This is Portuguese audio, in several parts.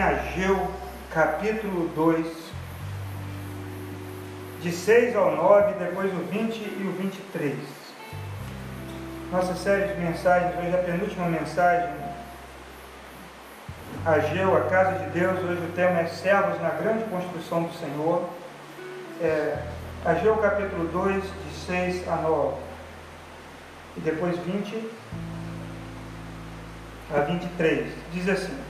Ageu, capítulo 2, de 6 ao 9, depois o 20 e o 23. Nossa série de mensagens, hoje é a penúltima mensagem. Ageu, a casa de Deus, hoje o tema é servos na grande construção do Senhor. É, Ageu capítulo 2, de 6 a 9. E depois 20 a 23. Diz assim: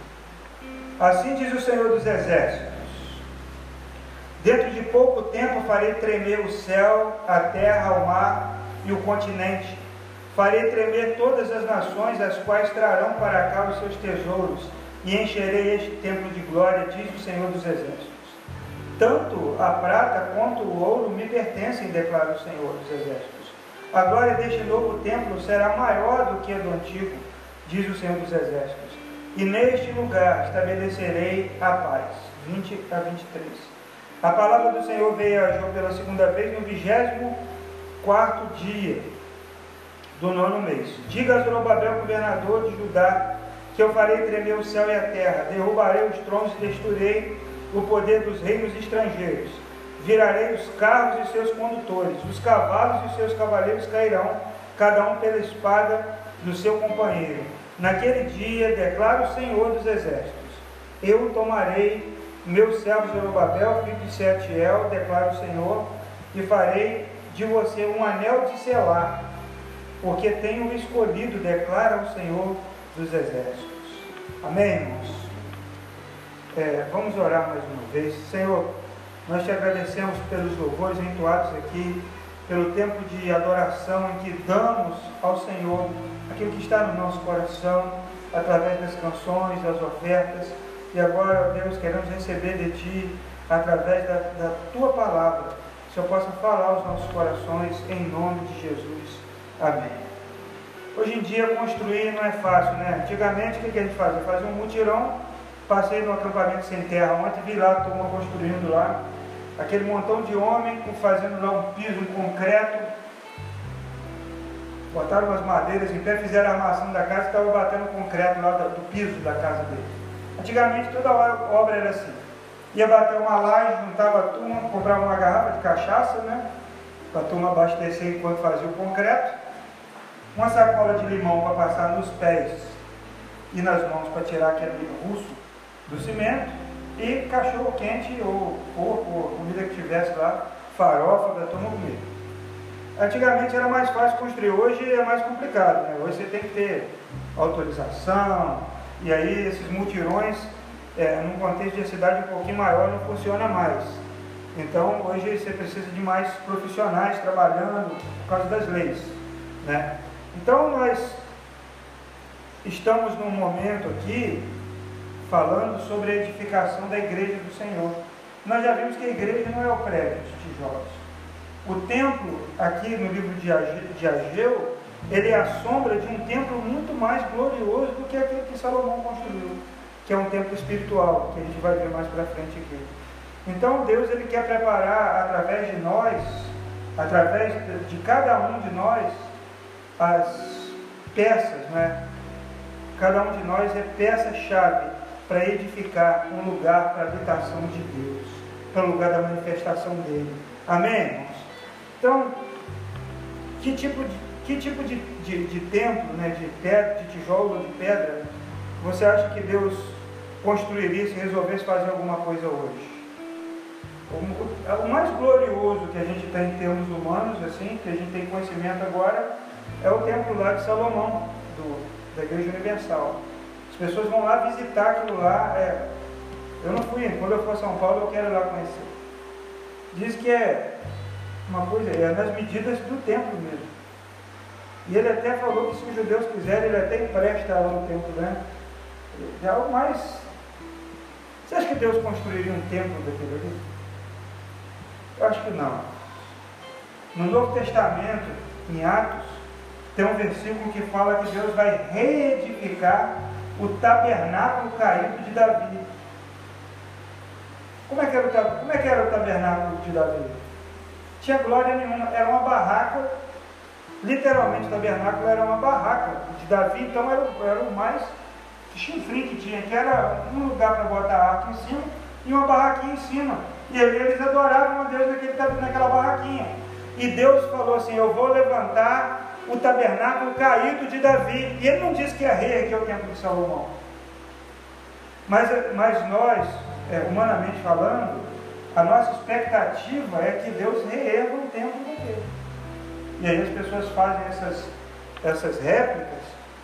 Assim diz o Senhor dos Exércitos: Dentro de pouco tempo farei tremer o céu, a terra, o mar e o continente. Farei tremer todas as nações, as quais trarão para cá os seus tesouros, e encherei este templo de glória, diz o Senhor dos Exércitos. Tanto a prata quanto o ouro me pertencem, declara o Senhor dos Exércitos. A glória deste novo templo será maior do que a do antigo diz o Senhor dos Exércitos. E neste lugar estabelecerei a paz. 20 a 23. A palavra do Senhor veio a João pela segunda vez no vigésimo quarto dia do nono mês. Diga a Zorobabel, governador de Judá, que eu farei tremer o céu e a terra, derrubarei os tronos e destruirei o poder dos reinos estrangeiros. Virarei os carros e seus condutores, os cavalos e seus cavaleiros cairão, cada um pela espada do seu companheiro Naquele dia, declara o Senhor dos Exércitos: Eu tomarei meu servo Zorobabel, filho de Setiel, declara o Senhor, e farei de você um anel de selar, porque tenho escolhido, declara o Senhor dos Exércitos. Amém, irmãos? É, vamos orar mais uma vez. Senhor, nós te agradecemos pelos louvores entoados aqui, pelo tempo de adoração em que damos ao Senhor aquilo que está no nosso coração, através das canções, das ofertas. E agora, Deus, queremos receber de Ti, através da, da Tua palavra, que Senhor possa falar aos nossos corações, em nome de Jesus. Amém. Hoje em dia, construir não é fácil, né? Antigamente, o que a gente fazia? Fazia um mutirão, passei no acampamento sem terra ontem, vi lá a turma construindo lá, aquele montão de homem fazendo lá um piso, um concreto, botaram umas madeiras em pé, fizeram a armação da casa e estavam batendo concreto lá do, do piso da casa dele. Antigamente toda obra era assim. Ia bater uma laje, juntava a turma, comprava uma garrafa de cachaça, né? Para a turma abastecer enquanto fazia o concreto. Uma sacola de limão para passar nos pés e nas mãos para tirar aquele russo do cimento. E cachorro quente ou porco, ou comida que tivesse lá, farofa turma comer. Antigamente era mais fácil construir, hoje é mais complicado. Né? Hoje você tem que ter autorização, e aí esses multirões, é, num contexto de cidade um pouquinho maior, não funciona mais. Então hoje você precisa de mais profissionais trabalhando por causa das leis. Né? Então nós estamos num momento aqui falando sobre a edificação da igreja do Senhor. Nós já vimos que a igreja não é o prédio de tijolos. O templo, aqui no livro de Ageu, ele é a sombra de um templo muito mais glorioso do que aquele que Salomão construiu, que é um templo espiritual, que a gente vai ver mais para frente aqui. Então Deus ele quer preparar através de nós, através de cada um de nós, as peças, né? Cada um de nós é peça-chave para edificar um lugar para a habitação de Deus, para o lugar da manifestação dele. Amém? Então, que tipo de, que tipo de, de, de templo, né, de, pedra, de tijolo de pedra, você acha que Deus construiria se resolvesse fazer alguma coisa hoje? O, o mais glorioso que a gente tem em termos humanos, assim, que a gente tem conhecimento agora, é o templo lá de Salomão, do, da Igreja Universal. As pessoas vão lá visitar aquilo lá. É, eu não fui, quando eu for a São Paulo eu quero ir lá conhecer. Diz que é uma coisa, é nas medidas do templo mesmo. E ele até falou que se os judeus quiserem, ele até empresta lá no templo, né? É algo mais. Você acha que Deus construiria um templo daquele ali? Eu acho que não. No Novo Testamento, em Atos, tem um versículo que fala que Deus vai reedificar o tabernáculo caído de Davi. Como é que era o, como é que era o tabernáculo de Davi? tinha glória nenhuma, era uma barraca, literalmente o tabernáculo era uma barraca de Davi, então era, era o mais chifrinho que tinha, que era um lugar para botar a em cima e uma barraquinha em cima. E ali eles adoravam a Deus naquele, naquela barraquinha. E Deus falou assim: Eu vou levantar o tabernáculo caído de Davi. E ele não disse que ia reerguer o templo de Salomão. Mas, mas nós, é, humanamente falando, a nossa expectativa é que Deus reerga o templo dele. E aí as pessoas fazem essas, essas réplicas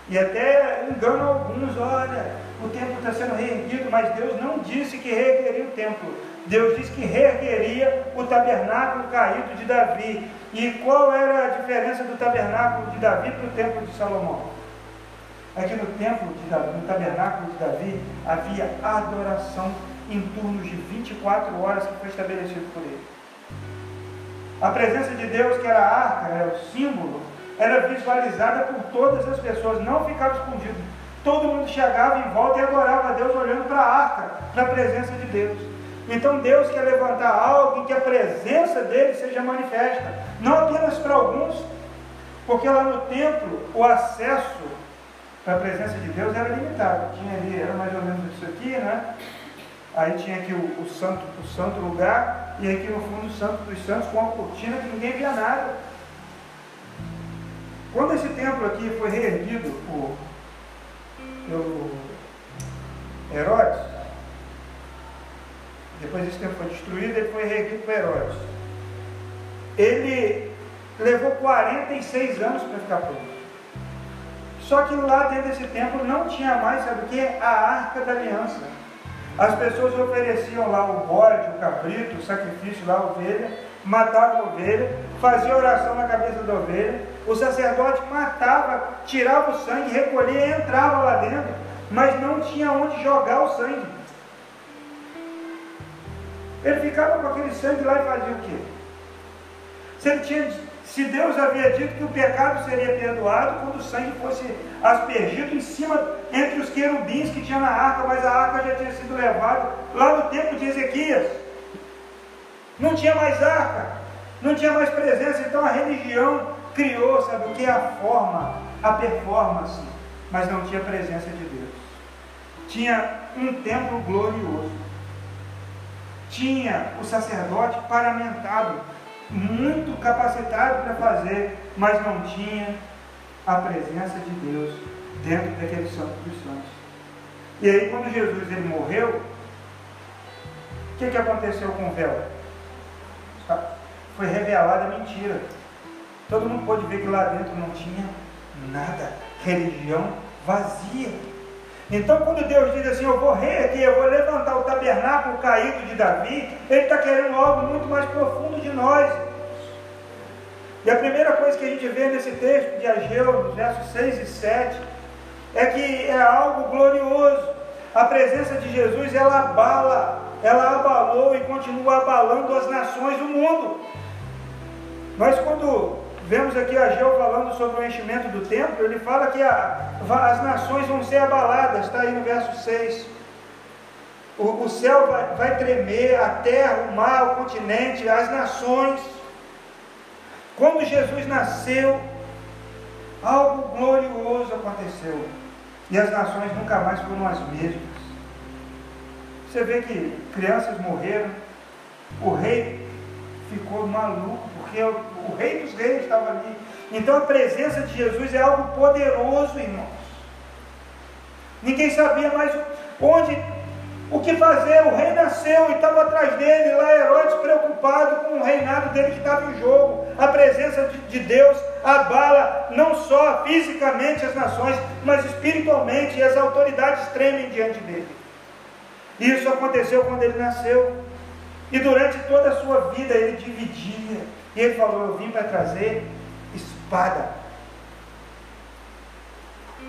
e até enganam alguns, olha, o templo está sendo reerguido, mas Deus não disse que reergueria o templo. Deus disse que reergueria o tabernáculo caído de Davi. E qual era a diferença do tabernáculo de Davi para o templo de Salomão? É que no templo de Davi, no tabernáculo de Davi, havia adoração em turnos de 24 horas que foi estabelecido por ele. A presença de Deus, que era a arca, era o símbolo, era visualizada por todas as pessoas, não ficava escondido. Todo mundo chegava em volta e adorava a Deus olhando para a arca, para a presença de Deus. Então Deus quer levantar algo em que a presença dele seja manifesta, não apenas para alguns, porque lá no templo o acesso para a presença de Deus era limitado. Tinha ali, era mais ou menos isso aqui, né? Aí tinha aqui o, o santo, o santo lugar, e aqui no fundo o santo dos santos com uma cortina que ninguém via nada. Quando esse templo aqui foi reerguido por, pelo Herodes, depois esse templo foi destruído, ele foi reerguido por Herodes. Ele levou 46 anos para ficar pronto. Só que lá dentro desse templo não tinha mais, sabe o que? A arca da aliança. As pessoas ofereciam lá o bode, o cabrito, o sacrifício lá, a ovelha, matavam a ovelha, faziam oração na cabeça da ovelha, o sacerdote matava, tirava o sangue, recolhia e entrava lá dentro, mas não tinha onde jogar o sangue. Ele ficava com aquele sangue lá e fazia o quê? Se ele tinha se Deus havia dito que o pecado seria perdoado quando o sangue fosse aspergido em cima, entre os querubins que tinha na arca, mas a arca já tinha sido levada lá no tempo de Ezequias. Não tinha mais arca, não tinha mais presença, então a religião criou, sabe o que? A forma, a performance, mas não tinha presença de Deus. Tinha um templo glorioso, tinha o sacerdote paramentado muito capacitado para fazer, mas não tinha a presença de Deus dentro daquele santo dos santos. E aí quando Jesus ele morreu, o que, que aconteceu com o véu? Foi revelada a mentira. Todo mundo pôde ver que lá dentro não tinha nada. Religião vazia. Então, quando Deus diz assim, eu vou reerguer, eu vou levantar o tabernáculo caído de Davi, Ele está querendo algo muito mais profundo de nós. E a primeira coisa que a gente vê nesse texto de Ageu, nos versos 6 e 7, é que é algo glorioso. A presença de Jesus, ela abala, ela abalou e continua abalando as nações do mundo. Nós, quando Vemos aqui Ageu falando sobre o enchimento do templo, ele fala que a, as nações vão ser abaladas, está aí no verso 6. O, o céu vai, vai tremer, a terra, o mar, o continente, as nações. Quando Jesus nasceu, algo glorioso aconteceu. E as nações nunca mais foram as mesmas. Você vê que crianças morreram, o rei ficou maluco, porque o, Rei dos Reis estava ali. Então a presença de Jesus é algo poderoso, irmãos. Ninguém sabia mais onde, o que fazer. O rei nasceu e estava atrás dele, lá Herodes preocupado com o reinado dele que estava em jogo. A presença de, de Deus abala não só fisicamente as nações, mas espiritualmente, e as autoridades tremem diante dele. Isso aconteceu quando ele nasceu. E durante toda a sua vida ele dividia. E ele falou: Eu vim para trazer espada.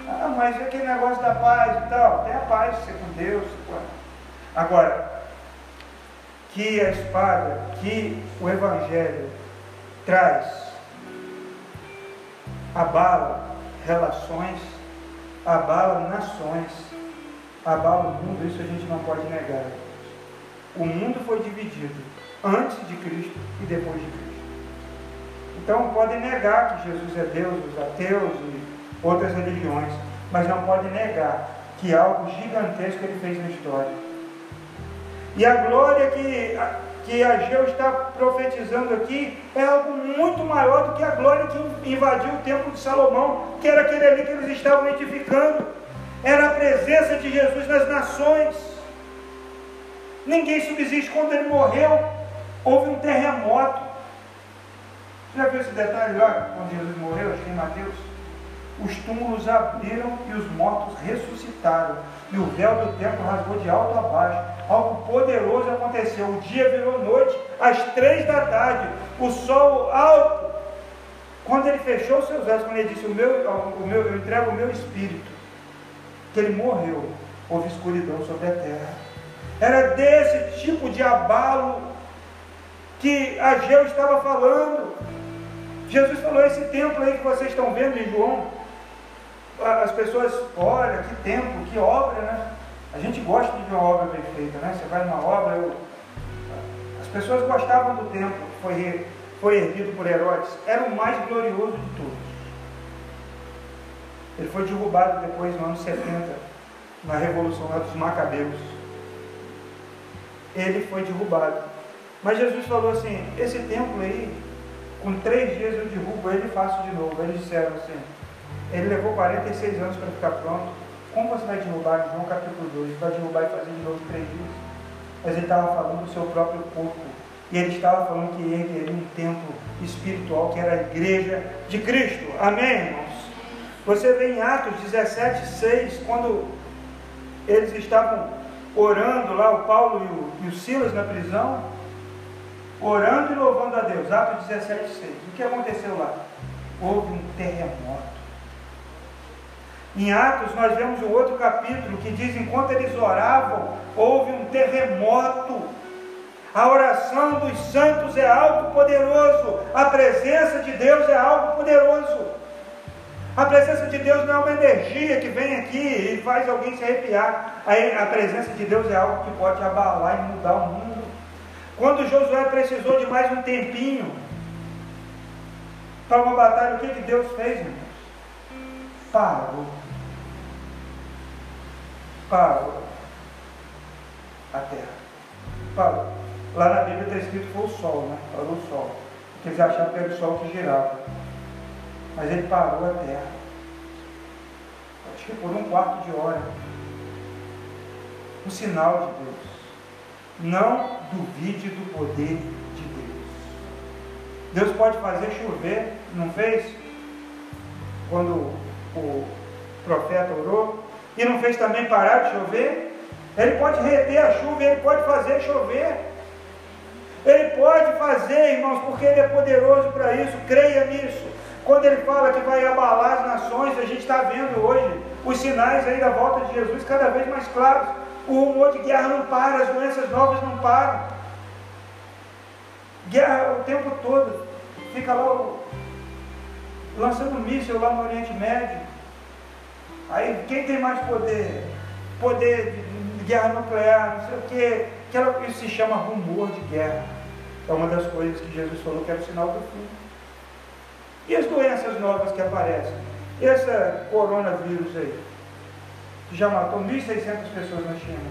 Ah, mas aquele negócio da paz e tal? Tem a paz ser com Deus. Agora, que a espada, que o Evangelho traz, abala relações, abala nações, abala o mundo, isso a gente não pode negar. O mundo foi dividido antes de Cristo e depois de Cristo. Então podem negar que Jesus é Deus, os ateus e outras religiões, mas não podem negar que algo gigantesco ele fez na história. E a glória que, que Ageu está profetizando aqui é algo muito maior do que a glória que invadiu o templo de Salomão, que era aquele ali que eles estavam edificando. Era a presença de Jesus nas nações. Ninguém subsiste quando ele morreu. Houve um terremoto. Já viu esse detalhe lá, quando Jesus morreu, acho que em Mateus? Os túmulos abriram e os mortos ressuscitaram. E o véu do templo rasgou de alto a baixo. Algo poderoso aconteceu. O dia virou noite, às três da tarde. O sol alto. Quando ele fechou seus olhos, quando ele disse: o meu, o meu, Eu entrego o meu espírito, que ele morreu, houve escuridão sobre a terra. Era desse tipo de abalo que Ageu estava falando. Jesus falou: esse templo aí que vocês estão vendo em João, as pessoas, olha, que templo, que obra, né? A gente gosta de uma obra bem feita, né? Você vai numa obra, eu... as pessoas gostavam do templo que foi, foi erguido por Herodes, era o mais glorioso de todos. Ele foi derrubado depois, no ano 70, na Revolução dos Macabeus. Ele foi derrubado. Mas Jesus falou assim: esse templo aí, com três dias eu derrubo ele e faço de novo. Eles disseram assim: ele levou 46 anos para ficar pronto. Como você vai derrubar? João capítulo 2, vai derrubar e fazer de novo três dias. Mas ele estava falando do seu próprio corpo. E ele estava falando que ele um templo espiritual, que era a igreja de Cristo. Amém, irmãos? Você vê em Atos 17, 6, quando eles estavam orando lá, o Paulo e o, e o Silas na prisão, orando e louvando a Deus. Atos 17, 6. O que aconteceu lá? Houve um terremoto. Em Atos, nós vemos um outro capítulo que diz: enquanto eles oravam, houve um terremoto. A oração dos santos é algo poderoso, a presença de Deus é algo poderoso. A presença de Deus não é uma energia que vem aqui e faz alguém se arrepiar. A presença de Deus é algo que pode abalar e mudar o mundo. Quando Josué precisou de mais um tempinho para uma batalha, o que, que Deus fez, irmãos? Parou parou a terra. Parou. Lá na Bíblia está escrito que foi o sol, né? Parou o sol. Porque eles achavam que era o sol que girava. Mas ele parou a terra. Acho que por um quarto de hora. Um sinal de Deus. Não duvide do poder de Deus. Deus pode fazer chover, não fez? Quando o profeta orou, e não fez também parar de chover? Ele pode reter a chuva, ele pode fazer chover. Ele pode fazer, irmãos, porque ele é poderoso para isso, creia nisso. Quando ele fala que vai abalar as nações, a gente está vendo hoje os sinais aí da volta de Jesus cada vez mais claros. O rumor de guerra não para, as doenças novas não param. Guerra o tempo todo. Fica lá lançando míssil lá no Oriente Médio. Aí quem tem mais poder? Poder de guerra nuclear, não sei o quê. Isso se chama rumor de guerra. É uma das coisas que Jesus falou que era o sinal do fim. E as doenças novas que aparecem? E essa coronavírus aí, já matou 1.600 pessoas na China.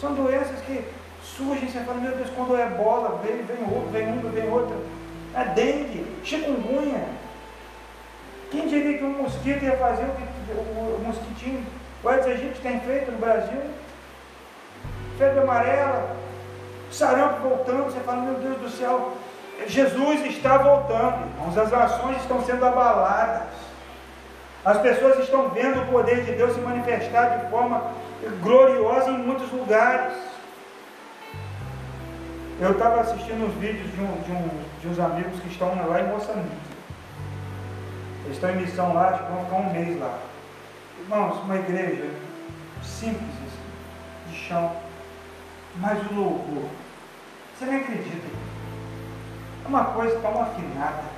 São doenças que surgem, você fala, meu Deus, quando é bola, vem, vem outro, vem uma, vem outra. É dengue, chikungunya, quem diria que um mosquito ia fazer o que o, o mosquitinho, o Aedes aegypti tem feito no Brasil? Febre amarela, sarampo voltando, você fala, meu Deus do céu, Jesus está voltando, irmãos, as nações estão sendo abaladas. As pessoas estão vendo o poder de Deus se manifestar de forma gloriosa em muitos lugares. Eu estava assistindo uns vídeos de, um, de, um, de uns amigos que estão lá em Moçambique. Eles estão em missão lá, tipo, vão ficar um mês lá. Irmãos, uma igreja simples, assim, de chão, mas o louvor. Você nem acredita. É uma coisa tão afinada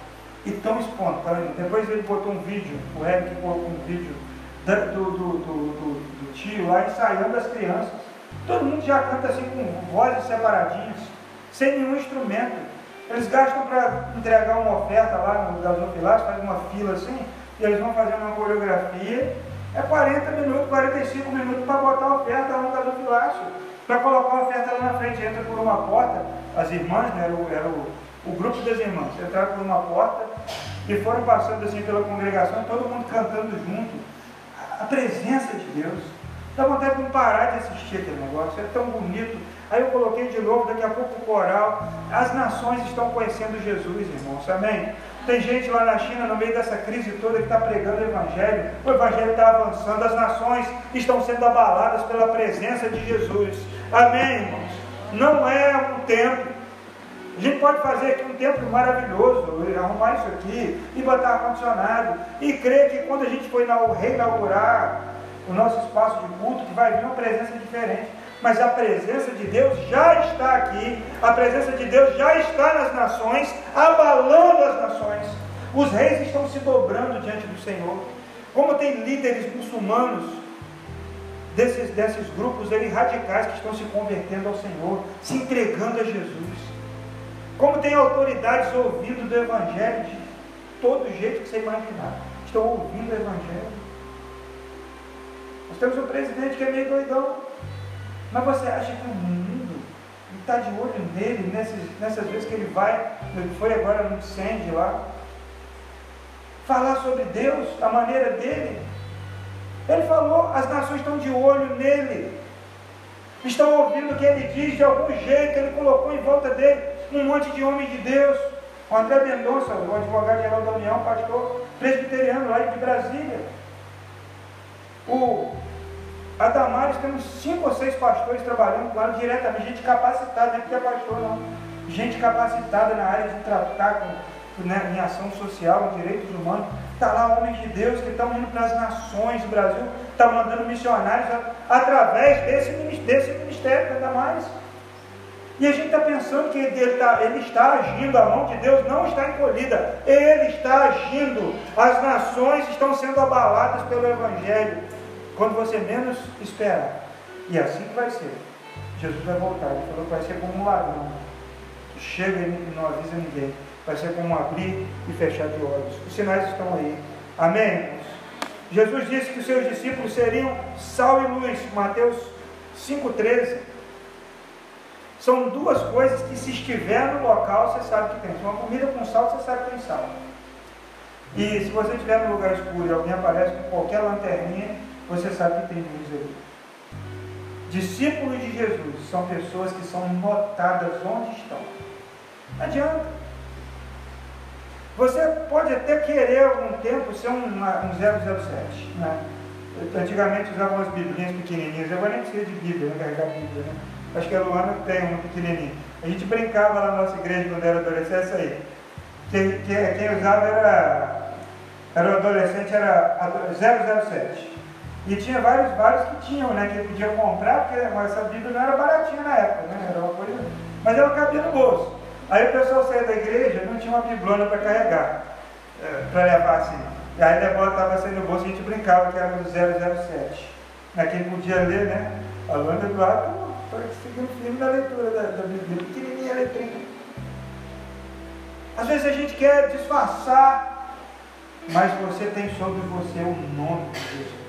e tão espontânea. Depois ele botou um vídeo, o Eric colocou um vídeo do, do, do, do, tio lá ensaiando as crianças. Todo mundo já canta assim com vozes separadinhas, sem nenhum instrumento. Eles gastam para entregar uma oferta lá no gasofilato, faz uma fila assim, e eles vão fazendo uma coreografia, É 40 minutos, 45 minutos para botar a oferta lá no gasofilácio. Para colocar a oferta lá na frente, entra por uma porta. As irmãs, né, era, o, era o, o grupo das irmãs, entraram por uma porta e foram passando assim pela congregação, todo mundo cantando junto. A presença de Deus. Dá vontade de não parar de assistir aquele negócio, é tão bonito. Aí eu coloquei de novo, daqui a pouco o coral. As nações estão conhecendo Jesus, irmãos, amém? Tem gente lá na China, no meio dessa crise toda, que está pregando o Evangelho. O Evangelho está avançando, as nações estão sendo abaladas pela presença de Jesus. Amém, irmãos? Não é um templo. A gente pode fazer aqui um templo maravilhoso, arrumar isso aqui, e botar ar-condicionado, e crer que quando a gente for reinaugurar o nosso espaço de culto, que vai vir uma presença diferente mas a presença de Deus já está aqui, a presença de Deus já está nas nações, abalando as nações. Os reis estão se dobrando diante do Senhor. Como tem líderes muçulmanos desses, desses grupos radicais que estão se convertendo ao Senhor, se entregando a Jesus. Como tem autoridades ouvindo do Evangelho de todo jeito que você imaginar. Estão ouvindo o Evangelho. Nós temos um presidente que é meio doidão. Mas você acha que o mundo está de olho nele nessas, nessas vezes que ele vai, ele foi agora no incêndio lá, falar sobre Deus, a maneira dele? Ele falou, as nações estão de olho nele, estão ouvindo o que ele diz de algum jeito, ele colocou em volta dele um monte de homens de Deus. O André Mendonça, o advogado-geral da União, pastor presbiteriano lá de Brasília. O a Damares temos cinco ou seis pastores trabalhando ela diretamente, gente capacitada, não é porque é pastor não, gente capacitada na área de tratar com, né, em ação social, em direitos humanos. Está lá homens de Deus que estão indo para as nações do Brasil, estão mandando missionários através desse, desse ministério da Damares. E a gente está pensando que ele, tá, ele está agindo, a mão de Deus não está encolhida, ele está agindo, as nações estão sendo abaladas pelo Evangelho quando você menos espera. E é assim que vai ser. Jesus vai voltar. Ele falou que vai ser como um ladrão. Chega e não avisa ninguém. Vai ser como abrir e fechar de olhos. Os sinais estão aí. Amém? Jesus disse que os seus discípulos seriam sal e luz. Mateus 5,13. São duas coisas que se estiver no local, você sabe que tem. Se uma comida com sal, você sabe que tem sal. E se você estiver num lugar escuro e alguém aparece com qualquer lanterninha, você sabe que tem luz ali. Discípulos de Jesus são pessoas que são notadas onde estão. Não adianta. Você pode até querer algum tempo ser um, um 007. Né? Antigamente usavam as biblinhas pequenininhas. Agora nem precisa de Bíblia, né? carregar Bíblia. Né? Acho que a Luana tem uma pequenininha. A gente brincava lá na nossa igreja quando era adolescente, aí. Quem, quem, quem usava era, era o adolescente, era 007. E tinha vários, vários que tinham, né? Que podia comprar, porque essa Bíblia não era baratinha na época, né? Era uma coisa. Mas ela cabia no bolso. Aí o pessoal saía da igreja, não tinha uma biblona para carregar, é, para levar assim. E aí a bola estava saindo no bolso e a gente brincava que era do 007. Né, quem podia ler, né? A Luanda do lado, seguindo firme na leitura da, da Bíblia, pequenininha letrinha. Às vezes a gente quer disfarçar, mas você tem sobre você o nome de Jesus.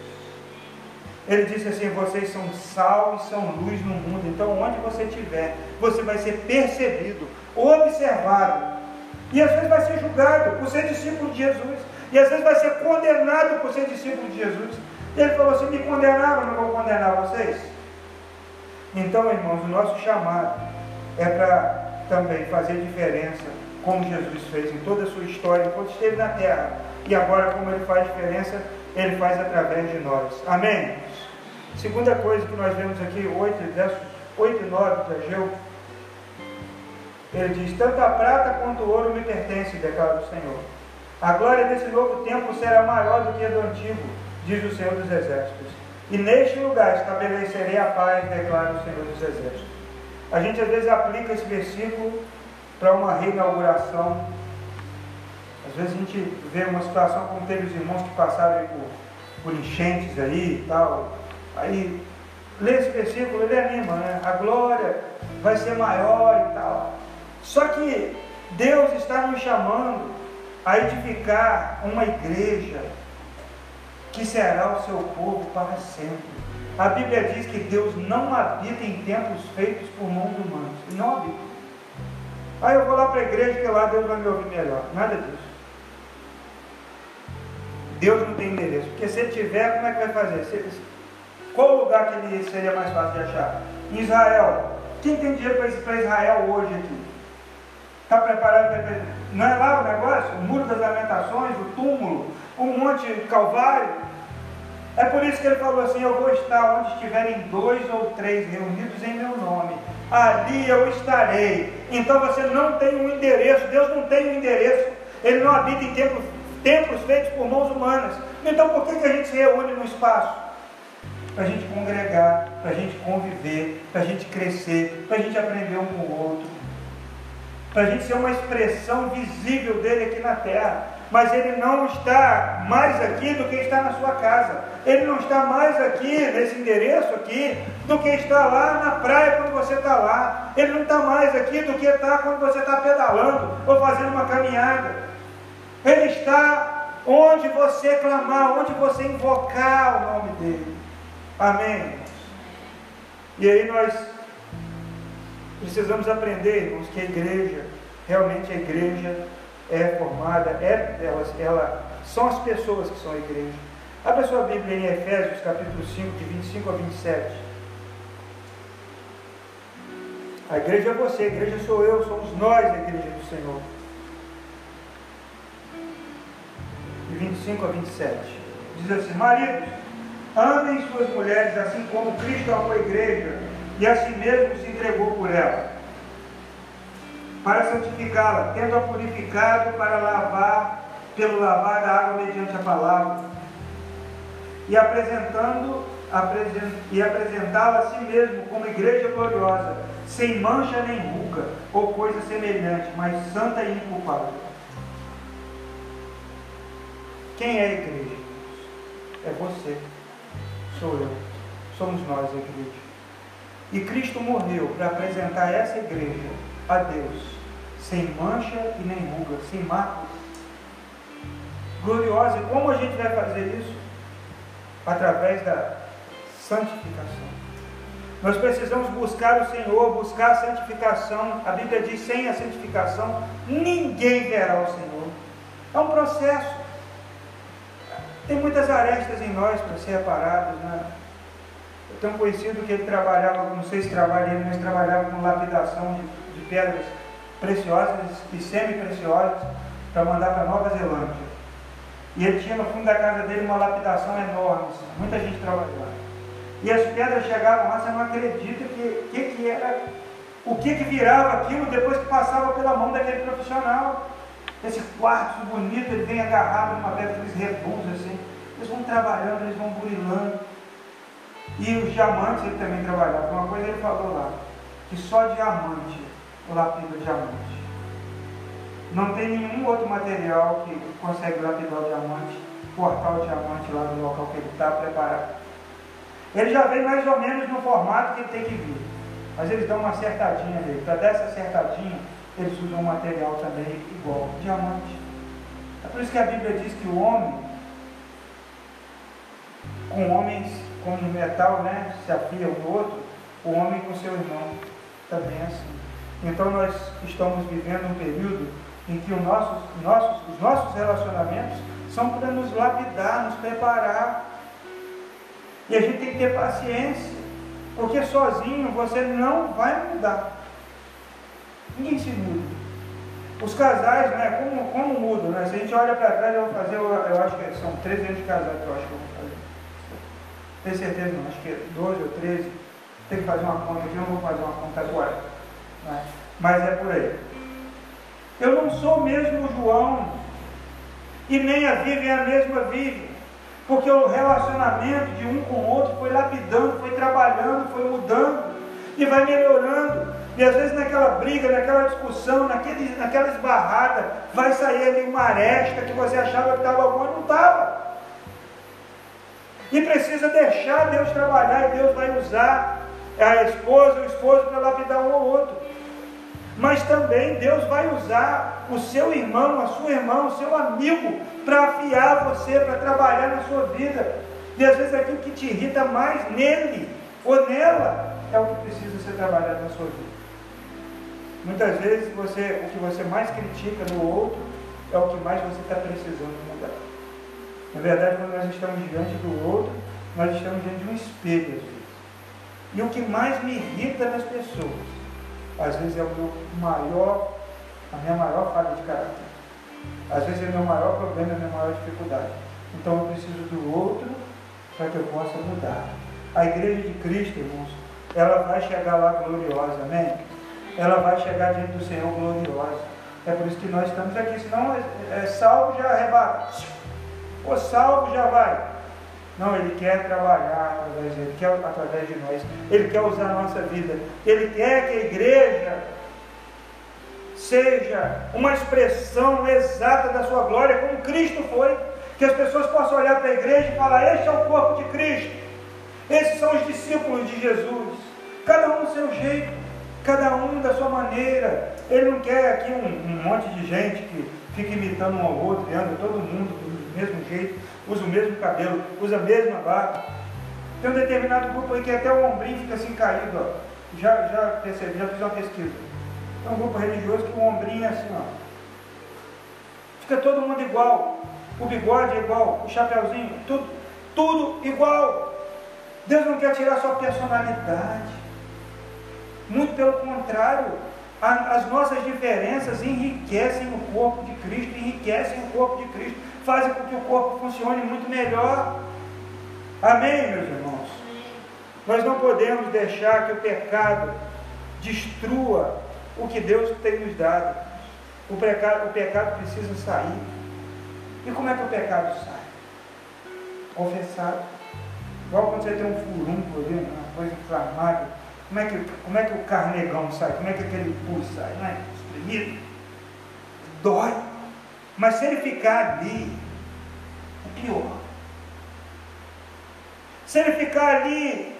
Ele disse assim: vocês são sal e são luz no mundo. Então, onde você estiver, você vai ser percebido, observado. E às vezes vai ser julgado por ser discípulo de Jesus. E às vezes vai ser condenado por ser discípulo de Jesus. Ele falou assim: me condenaram, não vou condenar vocês. Então, irmãos, o nosso chamado é para também fazer diferença, como Jesus fez em toda a sua história, enquanto esteve na terra. E agora, como ele faz diferença, ele faz através de nós. Amém? Segunda coisa que nós vemos aqui, 8, versos 8 e 9 de ele diz: Tanto a prata quanto o ouro me pertence, declara o Senhor. A glória desse novo tempo será maior do que a do antigo, diz o Senhor dos Exércitos. E neste lugar estabelecerei a paz, declara o Senhor dos Exércitos. A gente às vezes aplica esse versículo para uma reinauguração. Às vezes a gente vê uma situação como teve os irmãos que passaram por, por enchentes aí e tal, Aí, lê esse versículo, ele anima, né? A glória vai ser maior e tal. Só que Deus está nos chamando a edificar uma igreja que será o seu povo para sempre. A Bíblia diz que Deus não habita em templos feitos por mãos humanas. Ele não habita. Aí eu vou lá para a igreja que lá Deus vai me ouvir melhor. Nada disso. Deus não tem endereço. Porque se ele tiver, como é que vai fazer? Se, qual lugar que ele seria mais fácil de achar? Em Israel. Quem tem dinheiro para Israel hoje aqui? Está preparado para. Não é lá o negócio? O muro das lamentações, o túmulo, o monte Calvário. É por isso que ele falou assim: Eu vou estar onde estiverem dois ou três reunidos em meu nome, ali eu estarei. Então você não tem um endereço, Deus não tem um endereço, Ele não habita em templos, templos feitos por mãos humanas. Então por que, que a gente se reúne no espaço? Para a gente congregar, para a gente conviver, para a gente crescer, para a gente aprender um com o outro, para a gente ser uma expressão visível dele aqui na terra mas ele não está mais aqui do que está na sua casa. Ele não está mais aqui, nesse endereço aqui, do que está lá na praia quando você está lá. Ele não está mais aqui do que está quando você está pedalando ou fazendo uma caminhada. Ele está onde você clamar, onde você invocar o nome dele. Amém. E aí nós precisamos aprender, irmãos, que a igreja, realmente a igreja, é formada, é, elas, ela, são as pessoas que são a igreja. Abra sua Bíblia em Efésios capítulo 5, de 25 a 27. A igreja é você, a igreja sou eu, somos nós a igreja do Senhor. De 25 a 27. Diz assim, maridos, amem suas mulheres assim como Cristo amou a igreja e a si mesmo se entregou por ela para santificá-la, tendo-a purificado para lavar, pelo lavar da água mediante a palavra, e apresentando e apresentá-la a si mesmo como igreja gloriosa, sem mancha nem ruga, ou coisa semelhante, mas santa e inculpável. Quem é a igreja? É você, sou eu, somos nós a igreja. E Cristo morreu para apresentar essa igreja a Deus sem mancha e nem ruga, sem mácula. Gloriosa. Como a gente vai fazer isso? Através da santificação. Nós precisamos buscar o Senhor, buscar a santificação. A Bíblia diz: sem a santificação, ninguém verá o Senhor. É um processo. Tem muitas arestas em nós para ser aparadas. Né? Eu tenho conhecido que ele trabalhava, não sei se trabalha mas trabalhava com lapidação de, de pedras preciosas e semi-preciosas para mandar para Nova Zelândia. E ele tinha no fundo da casa dele uma lapidação enorme, muita gente trabalhando. E as pedras chegavam lá, você não acredita que, que, que era, o que, que virava aquilo depois que passava pela mão daquele profissional. Esse quartzo bonito, ele vem agarrado numa pedra, aqueles redondos assim. Eles vão trabalhando, eles vão burilando. E os diamantes ele também trabalhava. Uma coisa ele falou lá, que só diamante lapida diamante. Não tem nenhum outro material que consegue lapidar o diamante, cortar o diamante lá no local que ele está preparado. Ele já vem mais ou menos no formato que ele tem que vir, mas eles dão uma acertadinha nele. Para dar essa acertadinha, eles usam um material também igual, diamante. É por isso que a Bíblia diz que o homem, com homens, com metal, né, se afia um no outro, o homem com seu irmão também é assim. Então nós estamos vivendo um período em que nossos, nossos, os nossos relacionamentos são para nos lapidar, nos preparar. E a gente tem que ter paciência, porque sozinho você não vai mudar. Ninguém se muda. Os casais, né, como, como mudam, né? Se a gente olha para trás, eu vou fazer, eu, eu, acho que são 13 anos de casado que eu acho que eu vou fazer. Tenho certeza não, acho que é 12 ou 13. Tem que fazer uma conta aqui, eu não vou fazer uma conta agora. Mas é por aí. Eu não sou mesmo João, e nem a Vivian é a mesma Vivian, porque o relacionamento de um com o outro foi lapidando, foi trabalhando, foi mudando, e vai melhorando. E às vezes naquela briga, naquela discussão, naquele, naquela esbarrada, vai sair ali uma aresta que você achava que estava bom e não estava. E precisa deixar Deus trabalhar e Deus vai usar a esposa, o esposo para lapidar um ao outro. Mas também Deus vai usar o seu irmão, a sua irmã, o seu amigo, para afiar você, para trabalhar na sua vida. E às vezes aquilo que te irrita mais nele ou nela é o que precisa ser trabalhado na sua vida. Muitas vezes você, o que você mais critica no outro é o que mais você está precisando mudar. Na verdade, quando nós estamos diante do outro, nós estamos diante de um espelho às vezes. E o que mais me irrita nas pessoas, às vezes é o meu maior, a minha maior falha de caráter. Às vezes é o meu maior problema, a minha maior dificuldade. Então eu preciso do outro para que eu possa mudar. A igreja de Cristo, irmãos, ela vai chegar lá gloriosa, amém? Ela vai chegar diante do Senhor gloriosa. É por isso que nós estamos aqui, senão é, é salvo já arrebata. O salvo já vai. Não, Ele quer trabalhar através de, Ele quer através de nós. Ele quer usar a nossa vida. Ele quer que a igreja seja uma expressão exata da sua glória, como Cristo foi. Que as pessoas possam olhar para a igreja e falar: Este é o corpo de Cristo. Esses são os discípulos de Jesus. Cada um do seu jeito, cada um da sua maneira. Ele não quer aqui um, um monte de gente que fica imitando um ao outro e todo mundo do mesmo jeito, usa o mesmo cabelo, usa a mesma barba. Tem um determinado grupo aí que até o ombrinho fica assim caído, ó. Já, já percebi, já fiz uma pesquisa. Tem um grupo religioso que o ombrinho é assim, ó. Fica todo mundo igual. O bigode é igual, o chapeuzinho, tudo, tudo igual. Deus não quer tirar sua personalidade. Muito pelo contrário, as nossas diferenças enriquecem o corpo de Cristo, enriquecem o corpo de Cristo, fazem com que o corpo funcione muito melhor. Amém, meus irmãos? Nós não podemos deixar que o pecado destrua o que Deus tem nos dado. O pecado, o pecado precisa sair. E como é que o pecado sai? Confessado. Igual quando você tem um furúnculo ali, uma coisa inflamada. Como é, que, como é que o carnegão sai? Como é que aquele pus sai? Não é? Espremido. Dói. Mas se ele ficar ali, é pior. Se ele ficar ali,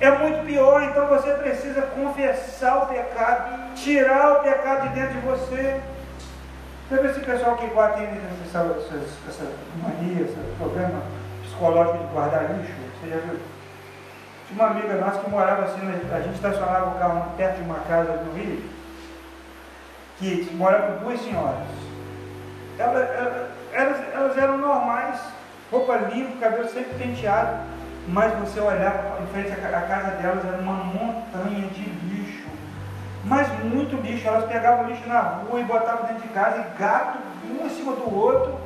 é muito pior. Então você precisa confessar o pecado, tirar o pecado de dentro de você. Sabe esse pessoal que guarda essa, essa, essa mania, esse problema psicológico de guardar lixo? Você já viu? Tinha uma amiga nossa que morava assim, a gente estacionava o carro perto de uma casa do Rio, que morava com duas senhoras. Elas, elas, elas eram normais, roupa limpa, cabelo sempre penteado, mas você olhava em frente à casa delas, era uma montanha de lixo. Mas muito lixo. Elas pegavam lixo na rua e botavam dentro de casa, e gato um em cima do outro.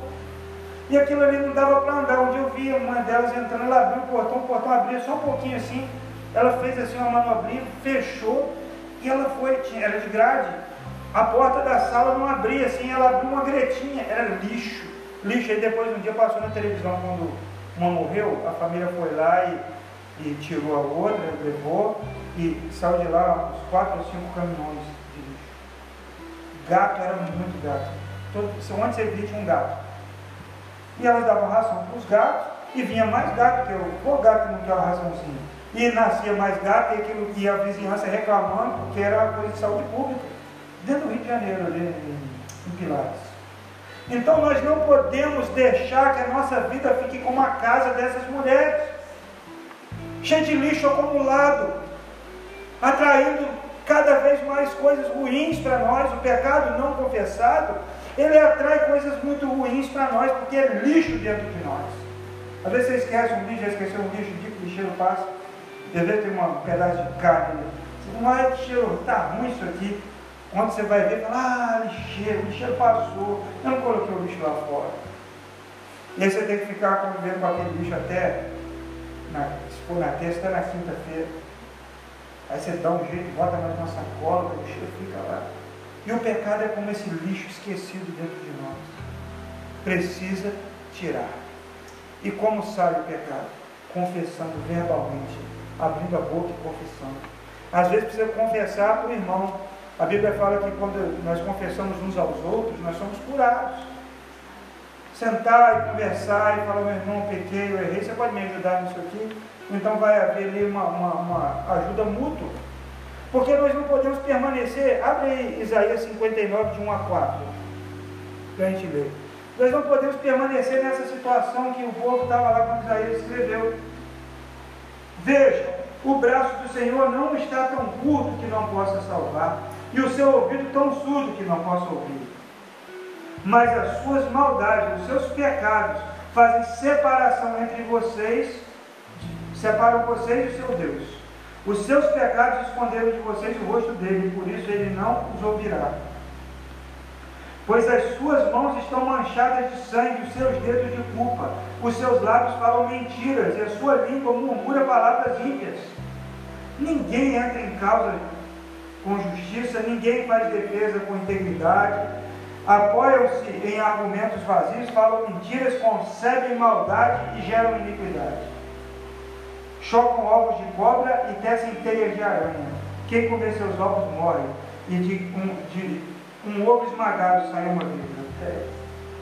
E aquilo ali não dava para andar. Onde eu via uma delas entrando, ela abriu o portão, o portão abria só um pouquinho assim. Ela fez assim uma manobrinha, fechou, e ela foi, tinha, era de grade. A porta da sala não abria assim, ela abriu uma gretinha, era lixo. Lixo, aí depois um dia passou na televisão quando uma morreu, a família foi lá e, e tirou a outra, levou e saiu de lá uns quatro ou cinco caminhões de lixo. Gato era muito gato. Todo, onde você via tinha um gato. E elas davam ração para os gatos e vinha mais gato que eu. Qual gato não uma raçãozinha? E nascia mais gato e, aquilo, e a vizinhança reclamando porque era coisa de saúde pública. Dentro do Rio de Janeiro, ali em, Pilares. Então nós não podemos deixar que a nossa vida fique como a casa dessas mulheres, cheia de lixo acumulado, atraindo cada vez mais coisas ruins para nós. O pecado não confessado, ele atrai coisas muito ruins para nós, porque é lixo dentro de nós. Às vezes você esquece um lixo, já esqueceu um lixo, de que cheiro passa, deve ter um pedaço de carne. Você não vai, cheiro, está ruim isso aqui. Quando você vai ver, fala, ah, lixeiro, lixeiro passou, eu não coloquei o lixo lá fora. E aí você tem que ficar convivendo com aquele lixo até, na, se for na terça, até na quinta-feira. Aí você dá um jeito, bota mais uma sacola, o lixeiro fica lá. E o pecado é como esse lixo esquecido dentro de nós. Precisa tirar. E como sai o pecado? Confessando verbalmente, abrindo a boca e confessando. Às vezes precisa confessar para o irmão, a Bíblia fala que quando nós confessamos uns aos outros, nós somos curados. Sentar e conversar e falar, meu irmão, pequei, eu errei, você pode me ajudar nisso aqui? Então vai haver ali uma, uma, uma ajuda mútua. Porque nós não podemos permanecer. Abre aí Isaías 59, de 1 a 4, para a gente ler. Nós não podemos permanecer nessa situação que o povo estava lá quando Isaías escreveu. Veja, o braço do Senhor não está tão curto que não possa salvar, e o seu ouvido tão surdo que não possa ouvir. Mas as suas maldades, os seus pecados, fazem separação entre vocês, separam vocês e o seu Deus. Os seus pecados esconderam de vocês o rosto dele, e por isso ele não os ouvirá. Pois as suas mãos estão manchadas de sangue, os seus dedos de culpa, os seus lábios falam mentiras, e a sua língua murmura palavras ímpias. Ninguém entra em causa com justiça, ninguém faz defesa com integridade, apoiam-se em argumentos vazios, falam mentiras, concebem maldade e geram iniquidade. Chocam ovos de cobra e tecem teias de aranha. Quem comer seus ovos morre, e de um, de um ovo esmagado sai uma vida.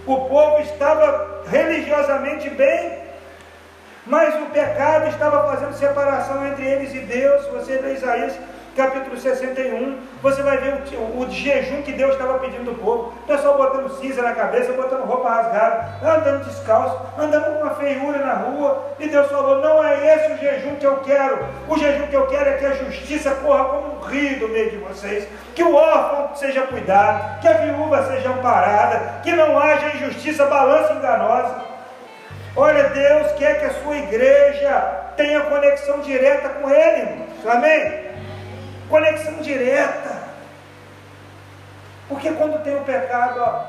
O povo estava religiosamente bem, mas o pecado estava fazendo separação entre eles e Deus. Você vê Isaías capítulo 61, você vai ver o, o, jejum que Deus estava pedindo do povo. O pessoal botando cinza na cabeça, botando roupa rasgada, andando descalço, andando com uma feiura na rua. E Deus falou: Não é esse o jejum que eu quero. O jejum que eu quero é que a justiça corra como um rio do meio de vocês. Que o órfão seja cuidado, que a viúva seja amparada, que não haja injustiça, balança enganosa. Olha, Deus quer que a sua igreja tenha conexão direta com Ele. Amém? Conexão direta. Porque quando tem o pecado, ó,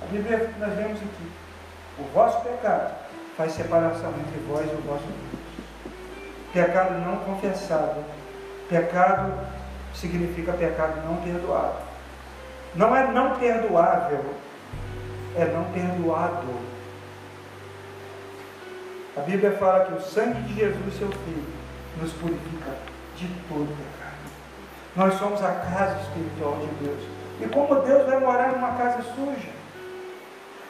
a Bíblia nós vemos aqui, o vosso pecado faz separação entre vós e o vosso Deus. Pecado não confessado. Pecado significa pecado não perdoado. Não é não perdoável, é não perdoado. A Bíblia fala que o sangue de Jesus, seu Filho, nos purifica de todo pecado. Nós somos a casa espiritual de Deus. E como Deus vai morar numa casa suja?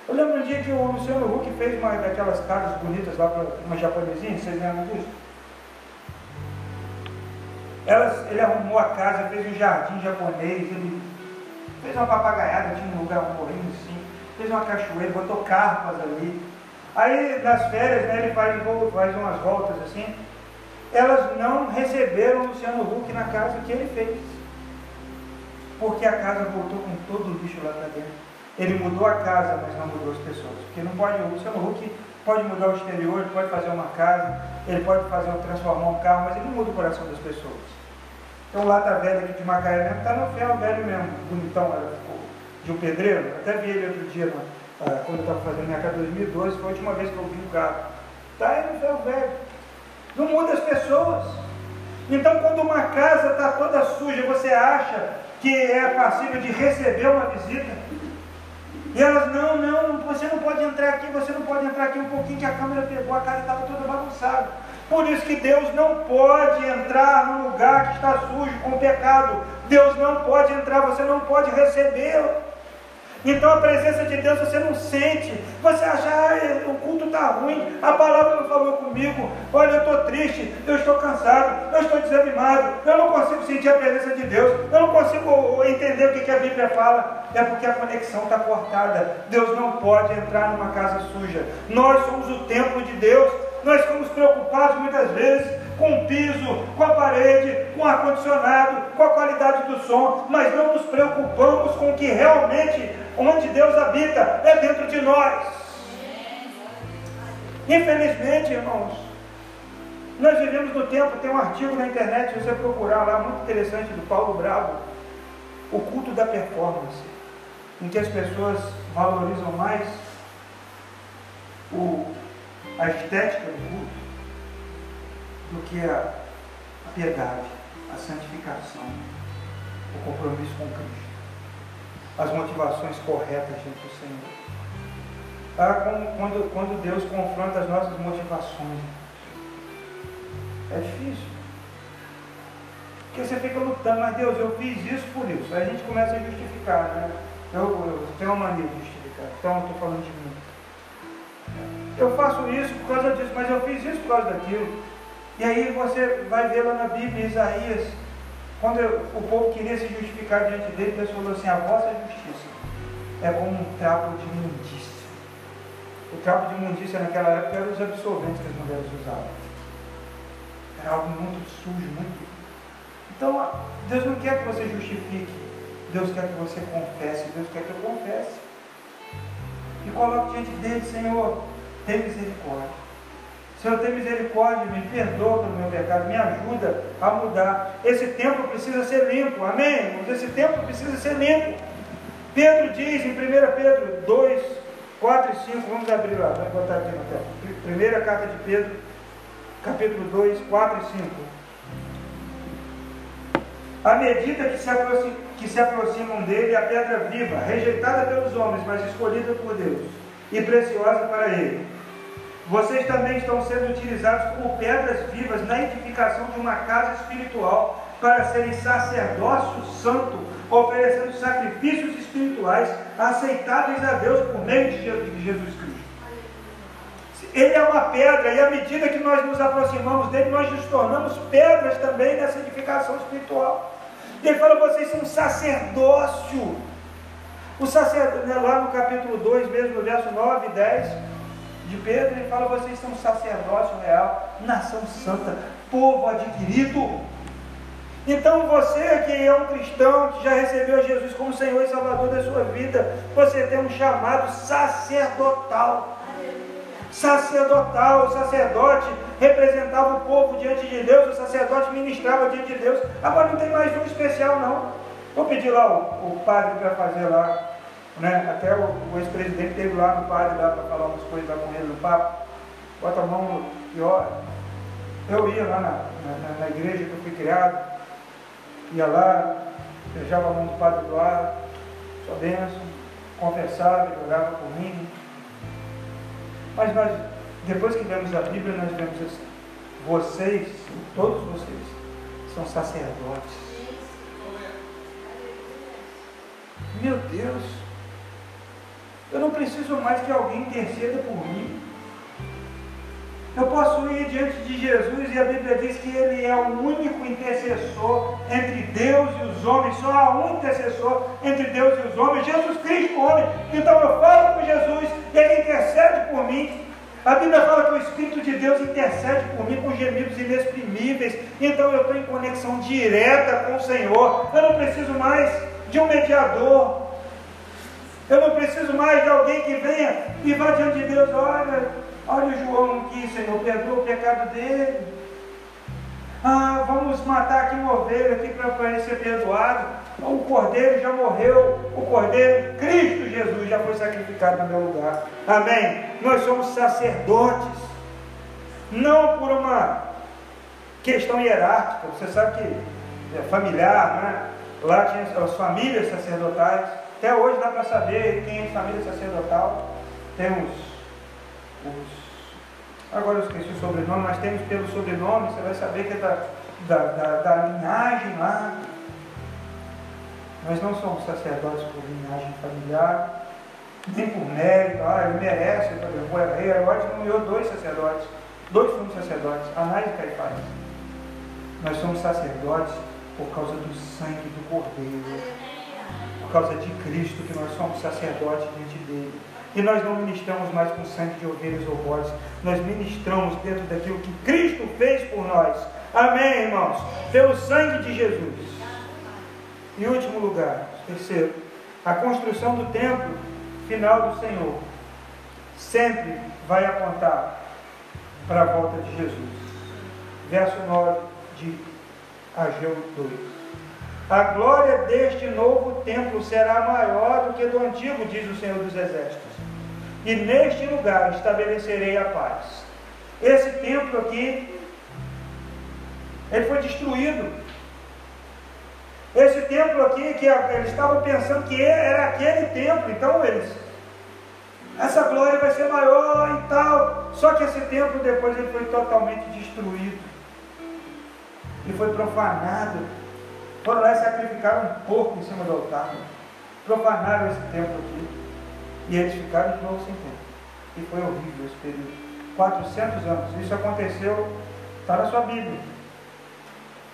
Eu lembro um dia que o Luciano Huck fez uma daquelas casas bonitas lá para uma japonesinha, vocês lembram disso? Elas, ele arrumou a casa, fez um jardim japonês, ele fez uma papagaiada, tinha um lugar, um morrinho assim, fez uma cachoeira, botou carpas ali. Aí nas férias né, ele faz, faz umas voltas assim, elas não receberam Luciano Huck na casa que ele fez. Porque a casa voltou com todo o lixo lá para dentro. Ele mudou a casa, mas não mudou as pessoas. Porque não pode, o Luciano Huck pode mudar o exterior, ele pode fazer uma casa, ele pode fazer transformar um carro, mas ele não muda o coração das pessoas. Então lata velha aqui de Macaé mesmo, está no ferro velho mesmo, bonitão, de um pedreiro. Até vi ele outro dia, ah, quando eu estava fazendo minha casa 2012, foi a última vez que eu vi o carro. Está aí no ferro velho. Não muda as pessoas. Então, quando uma casa está toda suja, você acha que é passível de receber uma visita? E elas, não, não, você não pode entrar aqui, você não pode entrar aqui um pouquinho que a câmera pegou, a casa estava toda bagunçada. Por isso que Deus não pode entrar no lugar que está sujo com pecado. Deus não pode entrar, você não pode recebê-lo. Então a presença de Deus você não sente. Você acha, ah, o culto está ruim, a palavra não falou comigo. Olha, eu estou triste, eu estou cansado, eu estou desanimado, eu não consigo sentir a presença de Deus, eu não consigo entender o que, a Bíblia fala. É porque a conexão está cortada. Deus não pode entrar numa casa suja. Nós somos o templo de Deus. Nós ficamos preocupados muitas vezes com o piso, com a parede, com o ar-condicionado, com a qualidade do som, mas não nos preocupamos com o que realmente, onde Deus habita, é dentro de nós. Infelizmente, irmãos, nós vivemos no tempo, tem um artigo na internet, se você procurar lá, muito interessante, do Paulo Bravo, o culto da performance, em que as pessoas valorizam mais o, a estética do culto do que a, a piedade, a santificação, o compromisso com Cristo, as motivações corretas diante do Senhor. Ah, quando, quando Deus confronta as nossas motivações, é difícil. Porque você fica lutando, mas Deus, eu fiz isso por isso. Aí a gente começa a justificar, né? Eu, eu tenho uma mania de justificar, então eu estou falando de mim. Eu faço isso por causa disso, mas eu fiz isso por causa daquilo. E aí você vai ver lá na Bíblia, Isaías, quando o povo queria se justificar diante dele, Deus falou assim, a vossa justiça é como um trapo de imundícia. O trapo de imundícia naquela época eram os absorventes que as mulheres usavam. Era algo muito sujo, muito. Então, Deus não quer que você justifique. Deus quer que você confesse. Deus quer que eu confesse. E coloque diante dele, Senhor, tem misericórdia. Senhor, tem misericórdia, me perdoa pelo meu pecado, me ajuda a mudar. Esse templo precisa ser limpo, amém, irmãos? Esse templo precisa ser limpo. Pedro diz em 1 Pedro 2, 4 e 5, vamos abrir lá, vamos botar aqui na tela. Primeira carta de Pedro, capítulo 2, 4 e 5. À medida que se, que se aproximam dele, a pedra viva, rejeitada pelos homens, mas escolhida por Deus e preciosa para ele vocês também estão sendo utilizados como pedras vivas na edificação de uma casa espiritual para serem sacerdócio santo, oferecendo sacrifícios espirituais aceitáveis a Deus por meio de Jesus Cristo. Ele é uma pedra, e à medida que nós nos aproximamos dele, nós nos tornamos pedras também nessa edificação espiritual. Ele fala: vocês são sacerdócio. O sacerdote, né, lá no capítulo 2, mesmo no verso 9 e 10 de Pedro, ele fala: vocês são sacerdócio real, nação santa, povo adquirido. Então você que é um cristão, que já recebeu Jesus como Senhor e Salvador da sua vida, você tem um chamado sacerdotal. Sacerdotal, o sacerdote representava o povo diante de Deus, o sacerdote ministrava diante de Deus. Agora não tem mais um especial, não. Vou pedir lá o, o padre para fazer lá né? Até o, o ex-presidente teve lá no padre lá para falar umas coisas lá com ele no papo. Bota a mão e ora. Eu ia lá na, na, na, igreja que eu fui criado, ia lá, beijava a mão do padre Eduardo, sua bênção, conversava, ele orava por mim. Mas nós, depois que lemos a Bíblia, nós vemos assim, vocês, todos vocês, são sacerdotes. Meu Deus! Eu não preciso mais que alguém interceda por mim. Eu posso ir diante de Jesus e a Bíblia diz que Ele é o único intercessor entre Deus e os homens, só há um intercessor entre Deus e os homens, Jesus Cristo, homem. Então eu falo com Jesus, Ele intercede por mim. A Bíblia fala que o Espírito de Deus intercede por mim com gemidos inexprimíveis. Então eu estou em conexão direta com o Senhor. Eu não preciso mais de um mediador. Eu não preciso mais de alguém que venha e vá diante de Deus, olha, olha o João aqui, Senhor, perdoa o pecado dele. Ah, vamos matar aqui uma ovelha aqui para ele ser perdoado. O cordeiro já morreu, o cordeiro, Cristo Jesus, já foi sacrificado no meu lugar. Amém? Nós somos sacerdotes, não por uma questão hierárquica, você sabe que é familiar, né? Lá tinha as famílias sacerdotais. Até hoje dá para saber quem é de família sacerdotal. Temos os. Agora eu esqueci o sobrenome, mas temos pelo sobrenome, você vai saber que é da, da, da, da linhagem lá. Nós não somos sacerdotes por linhagem familiar, nem por mérito, ah, ele merece, eu vou rei. Herodes nomeou dois sacerdotes, dois somos sacerdotes, Anás e Caifás. Nós somos sacerdotes por causa do sangue do Cordeiro por causa de Cristo que nós somos sacerdotes diante dele. E nós não ministramos mais com sangue de ovelhas ou bodes, nós ministramos dentro daquilo que Cristo fez por nós. Amém, irmãos? Pelo sangue de Jesus. Em último lugar, terceiro, a construção do templo final do Senhor sempre vai apontar para a volta de Jesus. Verso 9 de Ageu 2. A glória deste novo templo será maior do que do antigo, diz o Senhor dos Exércitos. E neste lugar estabelecerei a paz. Esse templo aqui, ele foi destruído. Esse templo aqui, que eles estavam pensando que era aquele templo, então eles, essa glória vai ser maior e tal. Só que esse templo depois ele foi totalmente destruído. E foi profanado foram lá e sacrificaram um porco em cima do altar. Profanaram esse templo aqui. E eles ficaram de novo sem templo. E foi horrível esse período. 400 anos. Isso aconteceu Está na sua Bíblia.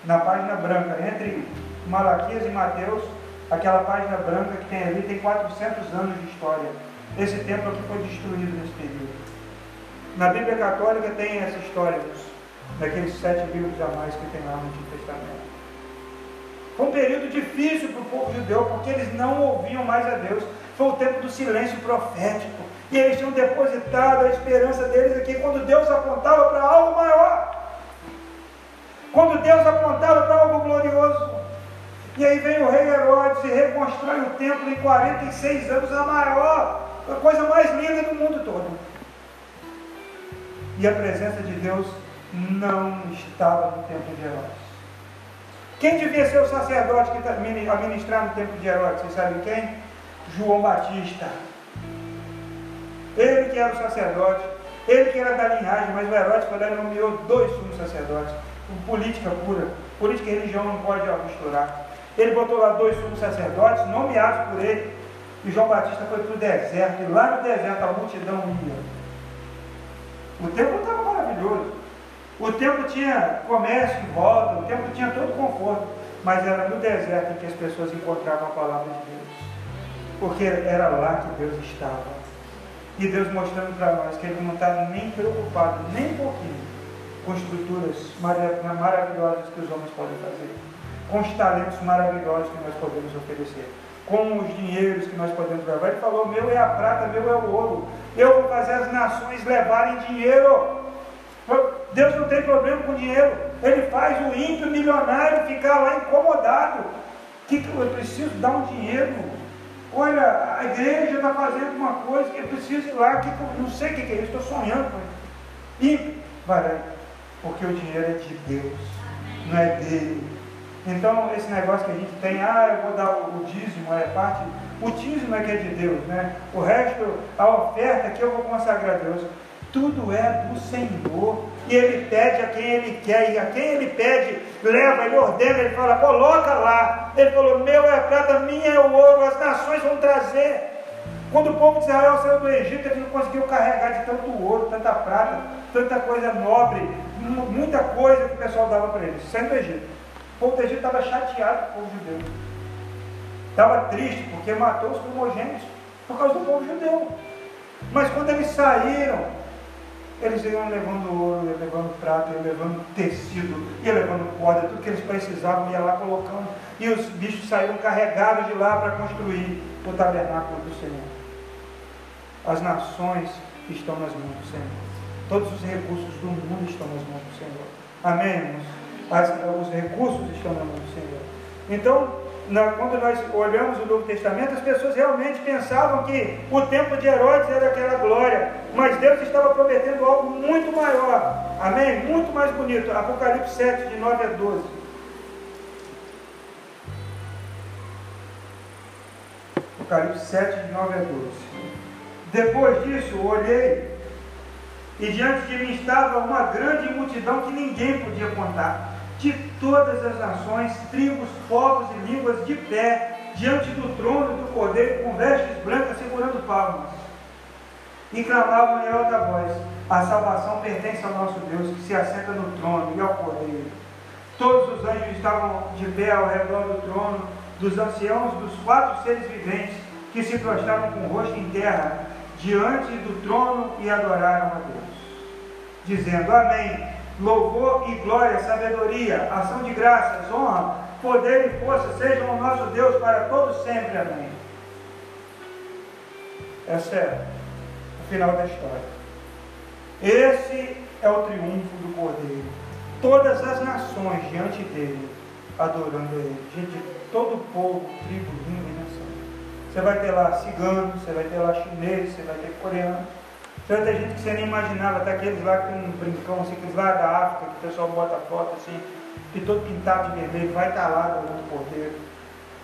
Na página branca, entre Malaquias e Mateus, aquela página branca que tem ali tem 400 anos de história. Esse templo aqui foi destruído nesse período. Na Bíblia Católica tem essa história dos, daqueles sete livros a mais que tem lá no Antigo Testamento. Foi um período difícil para o povo judeu, porque eles não ouviam mais a Deus. Foi o tempo do silêncio profético. E eles tinham depositado a esperança deles aqui quando Deus apontava para algo maior. Quando Deus apontava para algo glorioso. E aí vem o rei Herodes e reconstrói o templo em 46 anos, a maior, a coisa mais linda do mundo todo. E a presença de Deus não estava no templo de Herodes. Quem devia ser o sacerdote que administrar no templo de Herodes? Vocês sabem quem? João Batista. Ele que era o sacerdote, ele que era da linhagem, mas o Herodes, quando ele nomeou dois sumos sacerdotes, política pura, política e religião não pode misturar. Ele botou lá dois sumos sacerdotes, nomeados por ele, e João Batista foi para o deserto, e lá no deserto a multidão ia. O templo estava maravilhoso. O templo tinha comércio em volta, o templo tinha todo conforto, mas era no deserto em que as pessoas encontravam a palavra de Deus. Porque era lá que Deus estava. E Deus mostrando para nós que Ele não está nem preocupado, nem um pouquinho, com estruturas maravilhosas que os homens podem fazer, com os talentos maravilhosos que nós podemos oferecer, com os dinheiros que nós podemos levar. Ele falou: meu é a prata, meu é o ouro. Eu vou fazer as nações levarem dinheiro. Deus não tem problema com dinheiro. Ele faz o ímpio milionário ficar lá incomodado. Que, que eu preciso dar um dinheiro? Olha, a igreja está fazendo uma coisa que eu preciso ir lá, que não sei o que, é isso, estou sonhando com isso. Ímpio, porque o dinheiro é de Deus, não é dele. Então, esse negócio que a gente tem, ah, eu vou dar o dízimo, é parte. O dízimo é que é de Deus, né? O resto, a oferta que eu vou consagrar a Deus. Tudo é do Senhor. E Ele pede a quem Ele quer. E a quem Ele pede, leva, Ele ordena, Ele fala, coloca lá. Ele falou, meu é prata, minha é o ouro, as nações vão trazer. Quando o povo de Israel saiu do Egito, eles não conseguiam carregar de tanto ouro, tanta prata, tanta coisa nobre, muita coisa que o pessoal dava para eles, saindo do Egito. O povo do Egito estava chateado com o povo judeu. Estava triste porque matou os primogênitos por causa do povo judeu. Mas quando eles saíram, eles iam levando ouro, iam levando prata, iam levando tecido, iam levando corda, tudo que eles precisavam, ia lá colocando. E os bichos saíram carregados de lá para construir o tabernáculo do Senhor. As nações estão nas mãos do Senhor. Todos os recursos do mundo estão nas mãos do Senhor. Amém? As, os recursos estão nas mãos do Senhor. Então, na, quando nós olhamos o Novo Testamento, as pessoas realmente pensavam que o tempo de Herodes era aquela glória, mas Deus estava prometendo algo muito maior, amém? Muito mais bonito. Apocalipse 7, de 9 a 12. Apocalipse 7, de 9 a 12. Depois disso, olhei, e diante de mim estava uma grande multidão que ninguém podia contar de todas as nações, tribos, povos e línguas de pé, diante do trono do Cordeiro, com vestes brancas, segurando palmas. E clamavam em alta voz: A salvação pertence ao nosso Deus, que se assenta no trono e ao Cordeiro. Todos os anjos estavam de pé ao redor do trono, dos anciãos, dos quatro seres viventes, que se prostravam com o rosto em terra, diante do trono e adoraram a Deus, dizendo: Amém louvor e glória, sabedoria, ação de graças, honra, poder e força sejam o nosso Deus para todos sempre. Amém. Esse é o final da história. Esse é o triunfo do Cordeiro. Todas as nações diante dele, adorando ele. Gente, todo povo, tribo, língua e nação. Você vai ter lá ciganos, você vai ter lá chineses, você vai ter coreanos Tanta gente que você nem imaginava, até aqueles lá tem um brincão, assim, aqueles lá da África, que o pessoal bota foto assim, que todo pintado de vermelho, vai estar lá adorando o Cordeiro.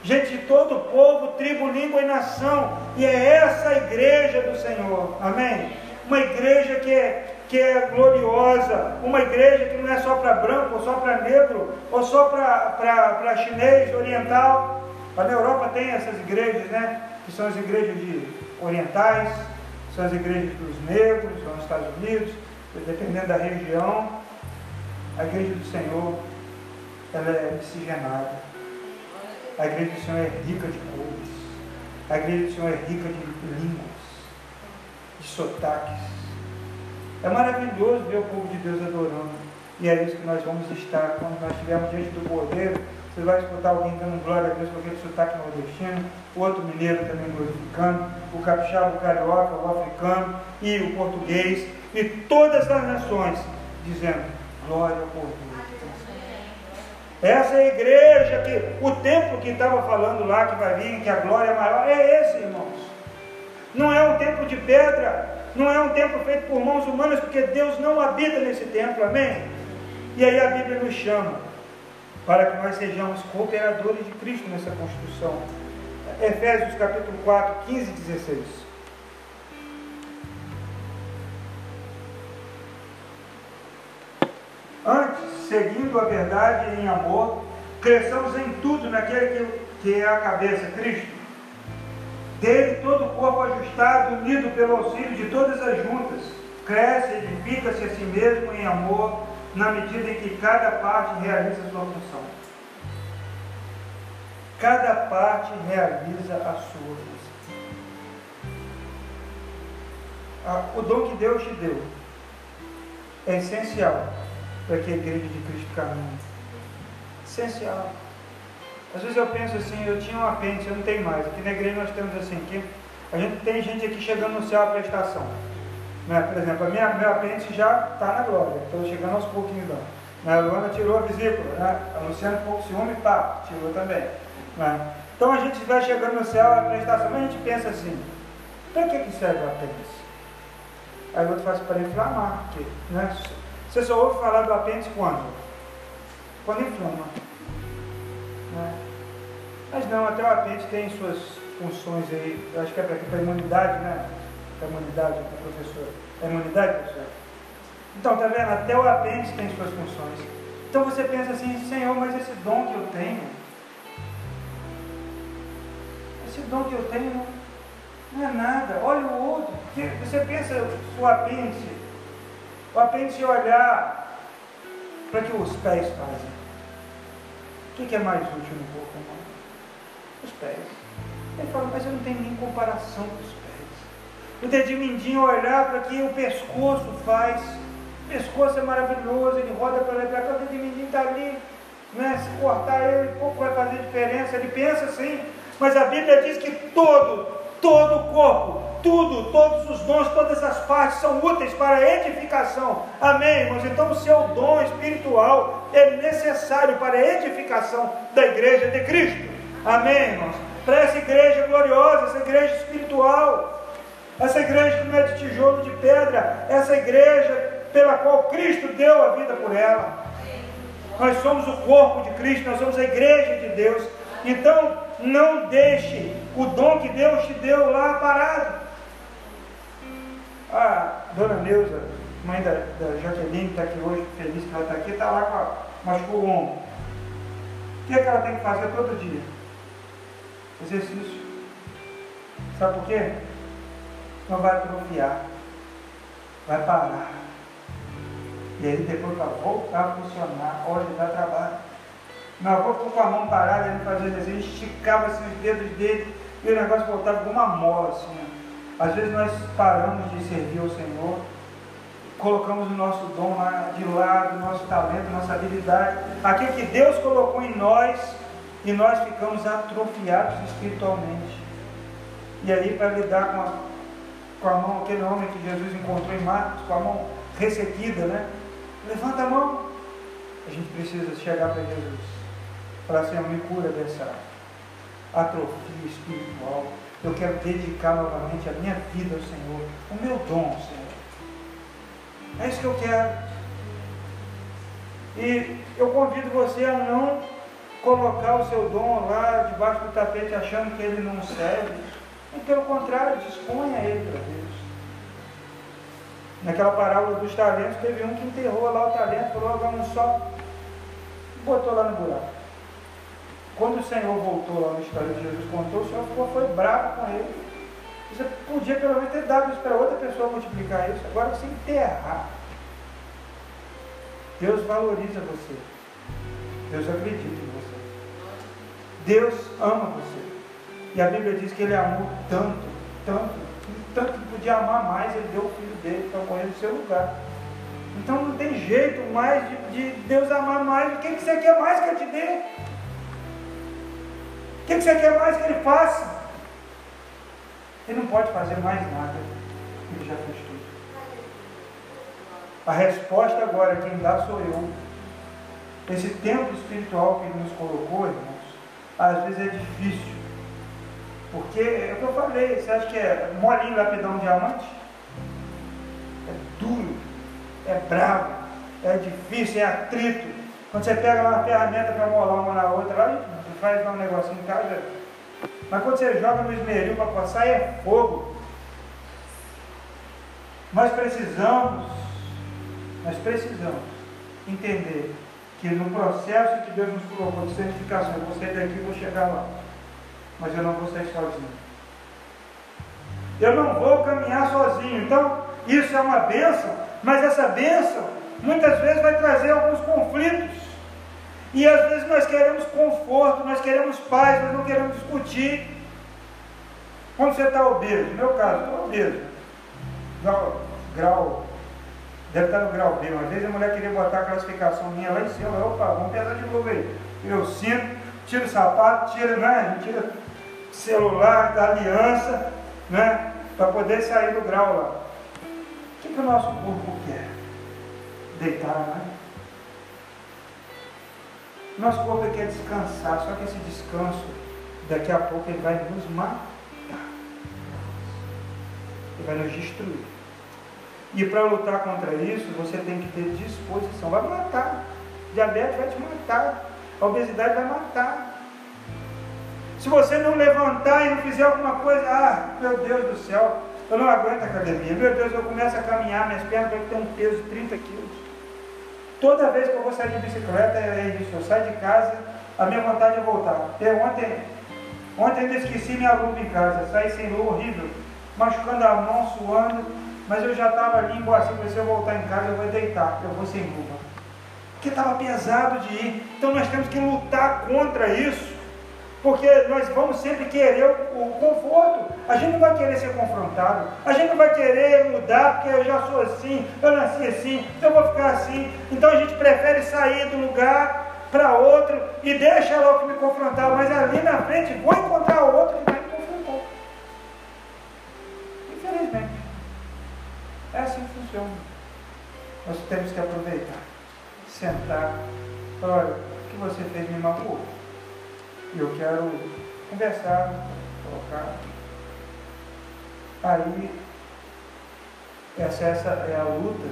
Gente de todo povo, tribo, língua e nação. E é essa a igreja do Senhor. Amém? Uma igreja que é, que é gloriosa, uma igreja que não é só para branco, ou só para negro, ou só para chinês, oriental. Mas na Europa tem essas igrejas, né? Que são as igrejas de orientais, são as igrejas dos negros, lá nos Estados Unidos, dependendo da região. A igreja do Senhor, ela é miscigenada. A igreja do Senhor é rica de cores. A igreja do Senhor é rica de línguas, de sotaques. É maravilhoso ver o povo de Deus adorando. E é isso que nós vamos estar quando nós estivermos diante do Cordeiro. Você vai escutar alguém dando glória a Deus com aquele sotaque nordestino, outro mineiro também glorificando, o capixaba, o carioca, o africano e o português, e todas as nações dizendo glória ao Cordeiro. Essa é a igreja que o templo que estava falando lá que vai vir, que a glória é maior, é esse, irmãos. Não é um templo de pedra, não é um templo feito por mãos humanas, porque Deus não habita nesse templo, amém? E aí a Bíblia nos chama para que nós sejamos cooperadores de Cristo nessa construção. Efésios capítulo 4, 15 e 16. Antes, seguindo a verdade em amor, cresçamos em tudo naquele que, é a cabeça, Cristo. Dele todo o corpo ajustado, unido pelo auxílio de todas as juntas, cresce, edifica-se a si mesmo em amor na medida em que cada parte realiza a sua função. Cada parte realiza a sua função. Ah, o dom que Deus te deu é essencial para que a igreja de Cristo caminhe. Essencial. Às vezes eu penso assim, eu tinha um apêndice, eu não tenho mais. Aqui na igreja nós temos assim, aqui, a gente tem gente aqui chegando no céu a prestação. Né? Por exemplo, a minha, meu apêndice já está na glória, estou chegando aos pouquinhos lá. Né? A Luana tirou a vesícula, né? a Luciana pouco ciúme, pá, tirou também. Né? Então a gente vai chegando no céu, a prestação, mas a gente pensa assim, para que, que serve o apêndice? Aí o outro faz para inflamar, porque, né? Você só ouve falar do apêndice quando? Quando inflama. Né? Mas não, até o apêndice tem suas funções aí, eu acho que é para a imunidade, né? A imunidade, professor? A imunidade, professor? Então, está vendo? Até o apêndice tem suas funções. Então você pensa assim, Senhor, mas esse dom que eu tenho, esse dom que eu tenho não, é nada. Olha o outro. Você pensa o apêndice, o apêndice olhar para que os pés fazem. O que, é mais útil no corpo humano? Os pés. Ele fala, mas eu não tenho nem comparação com os. O dedinho mindinho olhar para que o pescoço faz. O pescoço é maravilhoso, ele roda para cá, o dedinho mindinho está ali. Né? Se cortar ele, pouco vai fazer diferença. Ele pensa assim, mas a Bíblia diz que todo, todo o corpo, tudo, todos os dons, todas as partes são úteis para a edificação. Amém, irmãos? Então o seu dom espiritual é necessário para a edificação da igreja de Cristo. Amém, irmãos? Para essa igreja gloriosa, essa igreja espiritual. Essa igreja que não é de tijolo de pedra, essa igreja pela qual Cristo deu a vida por ela. Nós somos o corpo de Cristo, nós somos a igreja de Deus. Então, não deixe o dom que Deus te deu lá parado. A dona Neuza, mãe da, da Jaqueline, que está aqui hoje, feliz que ela está aqui, está lá com a, machucou o ombro. O que, é que ela tem que fazer todo dia? Exercício. Sabe por quê? Não vai atrofiar, vai parar. E aí depois vai voltar a funcionar, olha, dá trabalho. Meu avô ficou com a mão parada, ele fazia desenho, esticava assim, os dedos dele e o negócio voltava como uma mola assim. Às vezes nós paramos de servir ao Senhor, colocamos o nosso dom de lado, nosso talento, nossa habilidade, aquilo que Deus colocou em nós, e nós ficamos atrofiados espiritualmente. E aí, para lidar com a com a mão, aquele homem que Jesus encontrou em Marcos, com a mão ressequida, né? Levanta a mão. A gente precisa chegar para Jesus. Falar, Senhor, me cura dessa atrofia espiritual. Eu quero dedicar novamente a minha vida ao Senhor, o meu dom, Senhor. É isso que eu quero. E eu convido você a não colocar o seu dom lá debaixo do tapete achando que ele não serve. E pelo contrário, disponha ele para Deus. Naquela parábola dos talentos, teve um que enterrou lá o talento, falou, vamos só, botou lá no buraco. Quando o Senhor voltou lá na história de Jesus contou, o Senhor ficou, foi bravo com ele. Você podia pelo menos ter dado isso para outra pessoa multiplicar isso. Agora você enterrar. Deus valoriza você. Deus acredita em você. Deus ama você. E a Bíblia diz que ele amou tanto, tanto, tanto que podia amar mais, ele deu o filho dele para morrer no seu lugar. Então não tem jeito mais de, de Deus amar mais. O que, você quer mais que ele te dê? O que, que você quer mais que ele faça? Ele não pode fazer mais nada. Ele já fez tudo. A resposta agora, quem dá sou eu. Esse templo espiritual que ele nos colocou, irmãos, às vezes é difícil. Porque é o que eu falei, você acha que é molinho lapidão diamante? É duro, é bravo, é difícil, é atrito. Quando você pega uma ferramenta para molar uma na outra, lá, você faz um negocinho em casa. Mas quando você joga no esmeril para passar, é fogo. Nós precisamos, nós precisamos entender que no processo que Deus nos colocou de santificação, sair daqui vou chegar lá. Mas eu não vou sair sozinho. Eu não vou caminhar sozinho. Então, isso é uma bênção, mas essa bênção muitas vezes vai trazer alguns conflitos. E às vezes nós queremos conforto, nós queremos paz, nós não queremos discutir. Quando você está obeso, no meu caso, estou obeso. Grau, grau, deve estar no grau B. Uma vez a mulher queria botar a classificação minha lá em cima. Opa, vamos pesar de novo aí. Eu sinto, tiro o sapato, tira, né? Tira celular, da aliança, né? Para poder sair do grau lá. O que, que o nosso corpo quer? Deitar, né? Nosso corpo quer descansar, só que esse descanso, daqui a pouco ele vai nos matar. Ele vai nos destruir. E para lutar contra isso, você tem que ter disposição. Vai matar. Diabetes vai te matar. A obesidade vai matar. Se você não levantar e não fizer alguma coisa, ah, meu Deus do céu, eu não aguento a academia. Meu Deus, eu começo a caminhar, minhas pernas vão ter um peso de 30 quilos. Toda vez que eu vou sair de bicicleta, é isso. Eu saio de casa, a minha vontade é voltar. Eu, ontem, ontem eu esqueci minha luva em casa, saí sem luva, horrível, machucando a mão, suando, mas eu já estava ali em Boaci, se eu voltar em casa, eu vou deitar, eu vou sem luva. Porque estava pesado de ir. Então nós temos que lutar contra isso. Porque nós vamos sempre querer o, conforto. A gente não vai querer ser confrontado. A gente não vai querer mudar porque eu já sou assim, eu nasci assim, eu vou ficar assim. Então a gente prefere sair do lugar para outro e deixa logo me confrontar. Mas ali na frente vou encontrar outro que vai me confrontar. Infelizmente. É assim que funciona. Nós temos que aproveitar, sentar, olha, o que você fez me magoou e eu quero conversar, colocar. Aí, essa, essa é a luta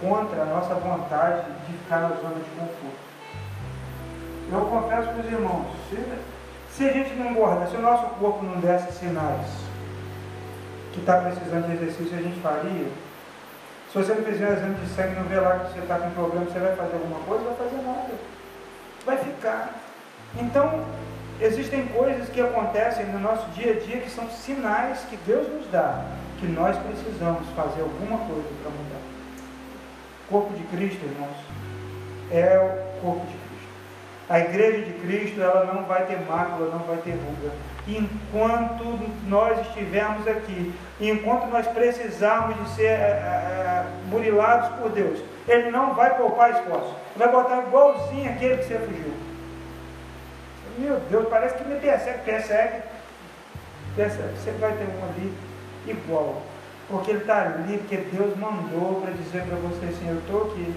contra a nossa vontade de ficar na zona de conforto. Eu confesso para os irmãos, se, se a gente não engorda, se o nosso corpo não desse sinais que está precisando de exercício, a gente faria. Se você não fizer um exame de sangue e não ver lá que você está com problema, você vai fazer alguma coisa? Vai fazer nada. Vai ficar. Então, existem coisas que acontecem no nosso dia a dia que são sinais que Deus nos dá, que nós precisamos fazer alguma coisa para mudar. O corpo de Cristo, irmãos, é o corpo de Cristo. A igreja de Cristo, ela não vai ter mácula, não vai ter ruga. Enquanto nós estivermos aqui, enquanto nós precisarmos de ser é, é, murilados por Deus, Ele não vai poupar esforço. Vai botar igualzinho aquele que você fugiu. Meu Deus, parece que me persegue, persegue. persegue. Você vai ter um ali igual. Porque ele está ali, porque Deus mandou para dizer para você assim, eu estou aqui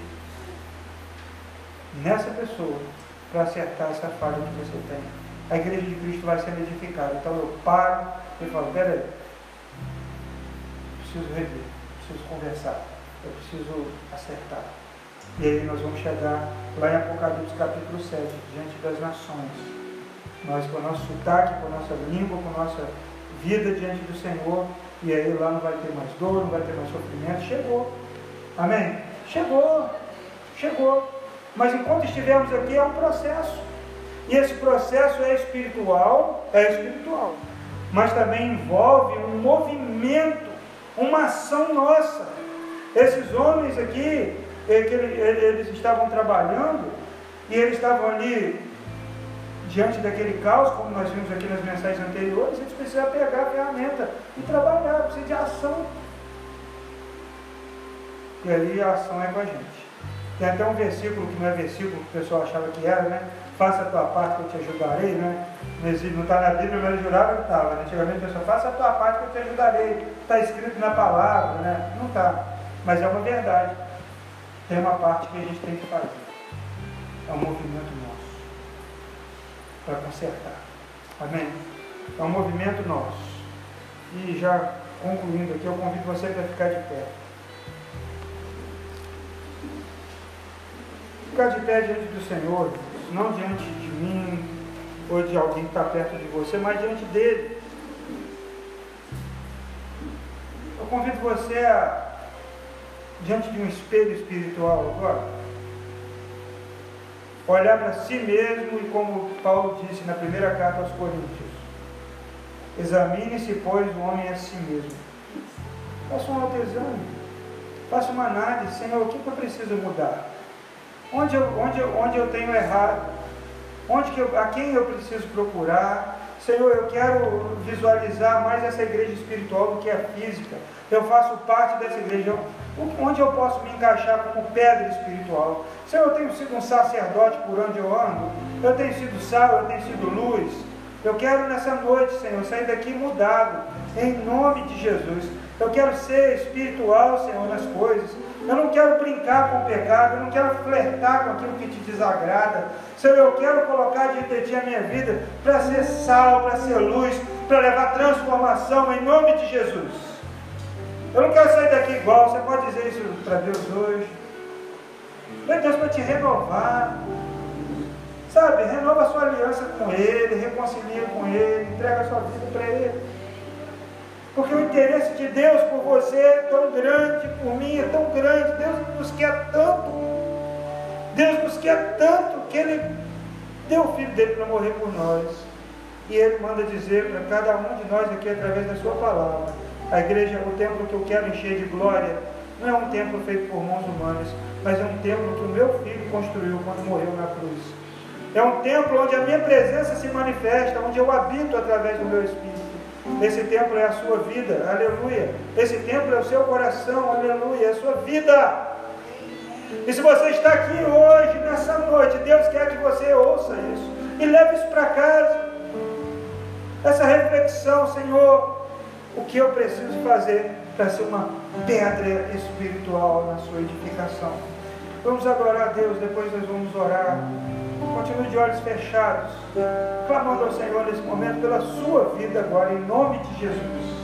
nessa pessoa para acertar essa falha que você tem. A igreja de Cristo vai ser edificada. Então eu paro e falo, peraí, preciso rever, preciso conversar, eu preciso acertar. E aí nós vamos chegar lá em Apocalipse capítulo 7, diante das nações. Nós com o nosso sotaque, com a nossa língua, com a nossa vida diante do Senhor, e aí lá não vai ter mais dor, não vai ter mais sofrimento. Chegou. Amém? Chegou. Chegou. Mas enquanto estivermos aqui é um processo. E esse processo é espiritual, é espiritual. Mas também envolve um movimento, uma ação nossa. Esses homens aqui, é eles estavam trabalhando e eles estavam ali diante daquele caos, como nós vimos aqui nas mensagens anteriores, eles precisam pegar a ferramenta e trabalhar, precisa de ação. E aí a ação é com a gente. Tem até um versículo que não é versículo que o pessoal achava que era, né? Faça a tua parte que eu te ajudarei, né? Não está na Bíblia, mas ele jurava que estava. Né? Antigamente a pessoa, faça a tua parte que eu te ajudarei. Está escrito na palavra, né? Não está. Mas é uma verdade. Tem uma parte que a gente tem que fazer. É um movimento. Para consertar. Amém? É um movimento nosso. E já concluindo aqui, eu convido você para ficar de pé. Ficar de pé diante do Senhor, não diante de mim ou de alguém que está perto de você, mas diante dele. Eu convido você a, diante de um espelho espiritual agora, olhar para si mesmo e, como Paulo disse na primeira carta aos Coríntios, examine-se, pois, o homem a si mesmo. Faça um autoexame, faça uma análise, Senhor, o que eu preciso mudar? Onde eu, onde, onde eu tenho errado? Onde que eu, a quem eu preciso procurar? Senhor, eu quero visualizar mais essa igreja espiritual do que a física. Eu faço parte dessa igreja. Onde eu posso me encaixar como pedra espiritual? Senhor, eu tenho sido um sacerdote por onde eu ando. Eu tenho sido sal, eu tenho sido luz. Eu quero nessa noite, Senhor, sair daqui mudado. Em nome de Jesus. Eu quero ser espiritual, Senhor, nas coisas. Eu não quero brincar com o pecado, eu não quero flertar com aquilo que te desagrada. Senhor, eu quero colocar diante de ti a minha vida para ser sal, para ser luz, para levar transformação em nome de Jesus. Eu não quero sair daqui igual, você pode dizer isso para Deus hoje. Meu Deus, para te renovar. Sabe, renova a sua aliança com Ele, reconcilia com Ele, entrega a sua vida para Ele. Porque o interesse de Deus por você é tão grande, por mim é tão grande. Deus nos quer tanto. Deus nos quer tanto que Ele deu o filho dele para morrer por nós. E Ele manda dizer para cada um de nós aqui através da Sua palavra: a igreja, o templo que eu quero encher de glória, não é um templo feito por mãos humanas, mas é um templo que o meu filho construiu quando morreu na cruz. É um templo onde a minha presença se manifesta, onde eu habito através do meu Espírito. Esse templo é a sua vida, aleluia. Esse templo é o seu coração, aleluia, é a sua vida. E se você está aqui hoje, nessa noite, Deus quer que você ouça isso e leve isso para casa. Essa reflexão, Senhor, o que eu preciso fazer para ser uma pedra espiritual na sua edificação. Vamos adorar a Deus, depois nós vamos orar. Continue de olhos fechados, clamando ao Senhor nesse momento pela sua vida agora, em nome de Jesus.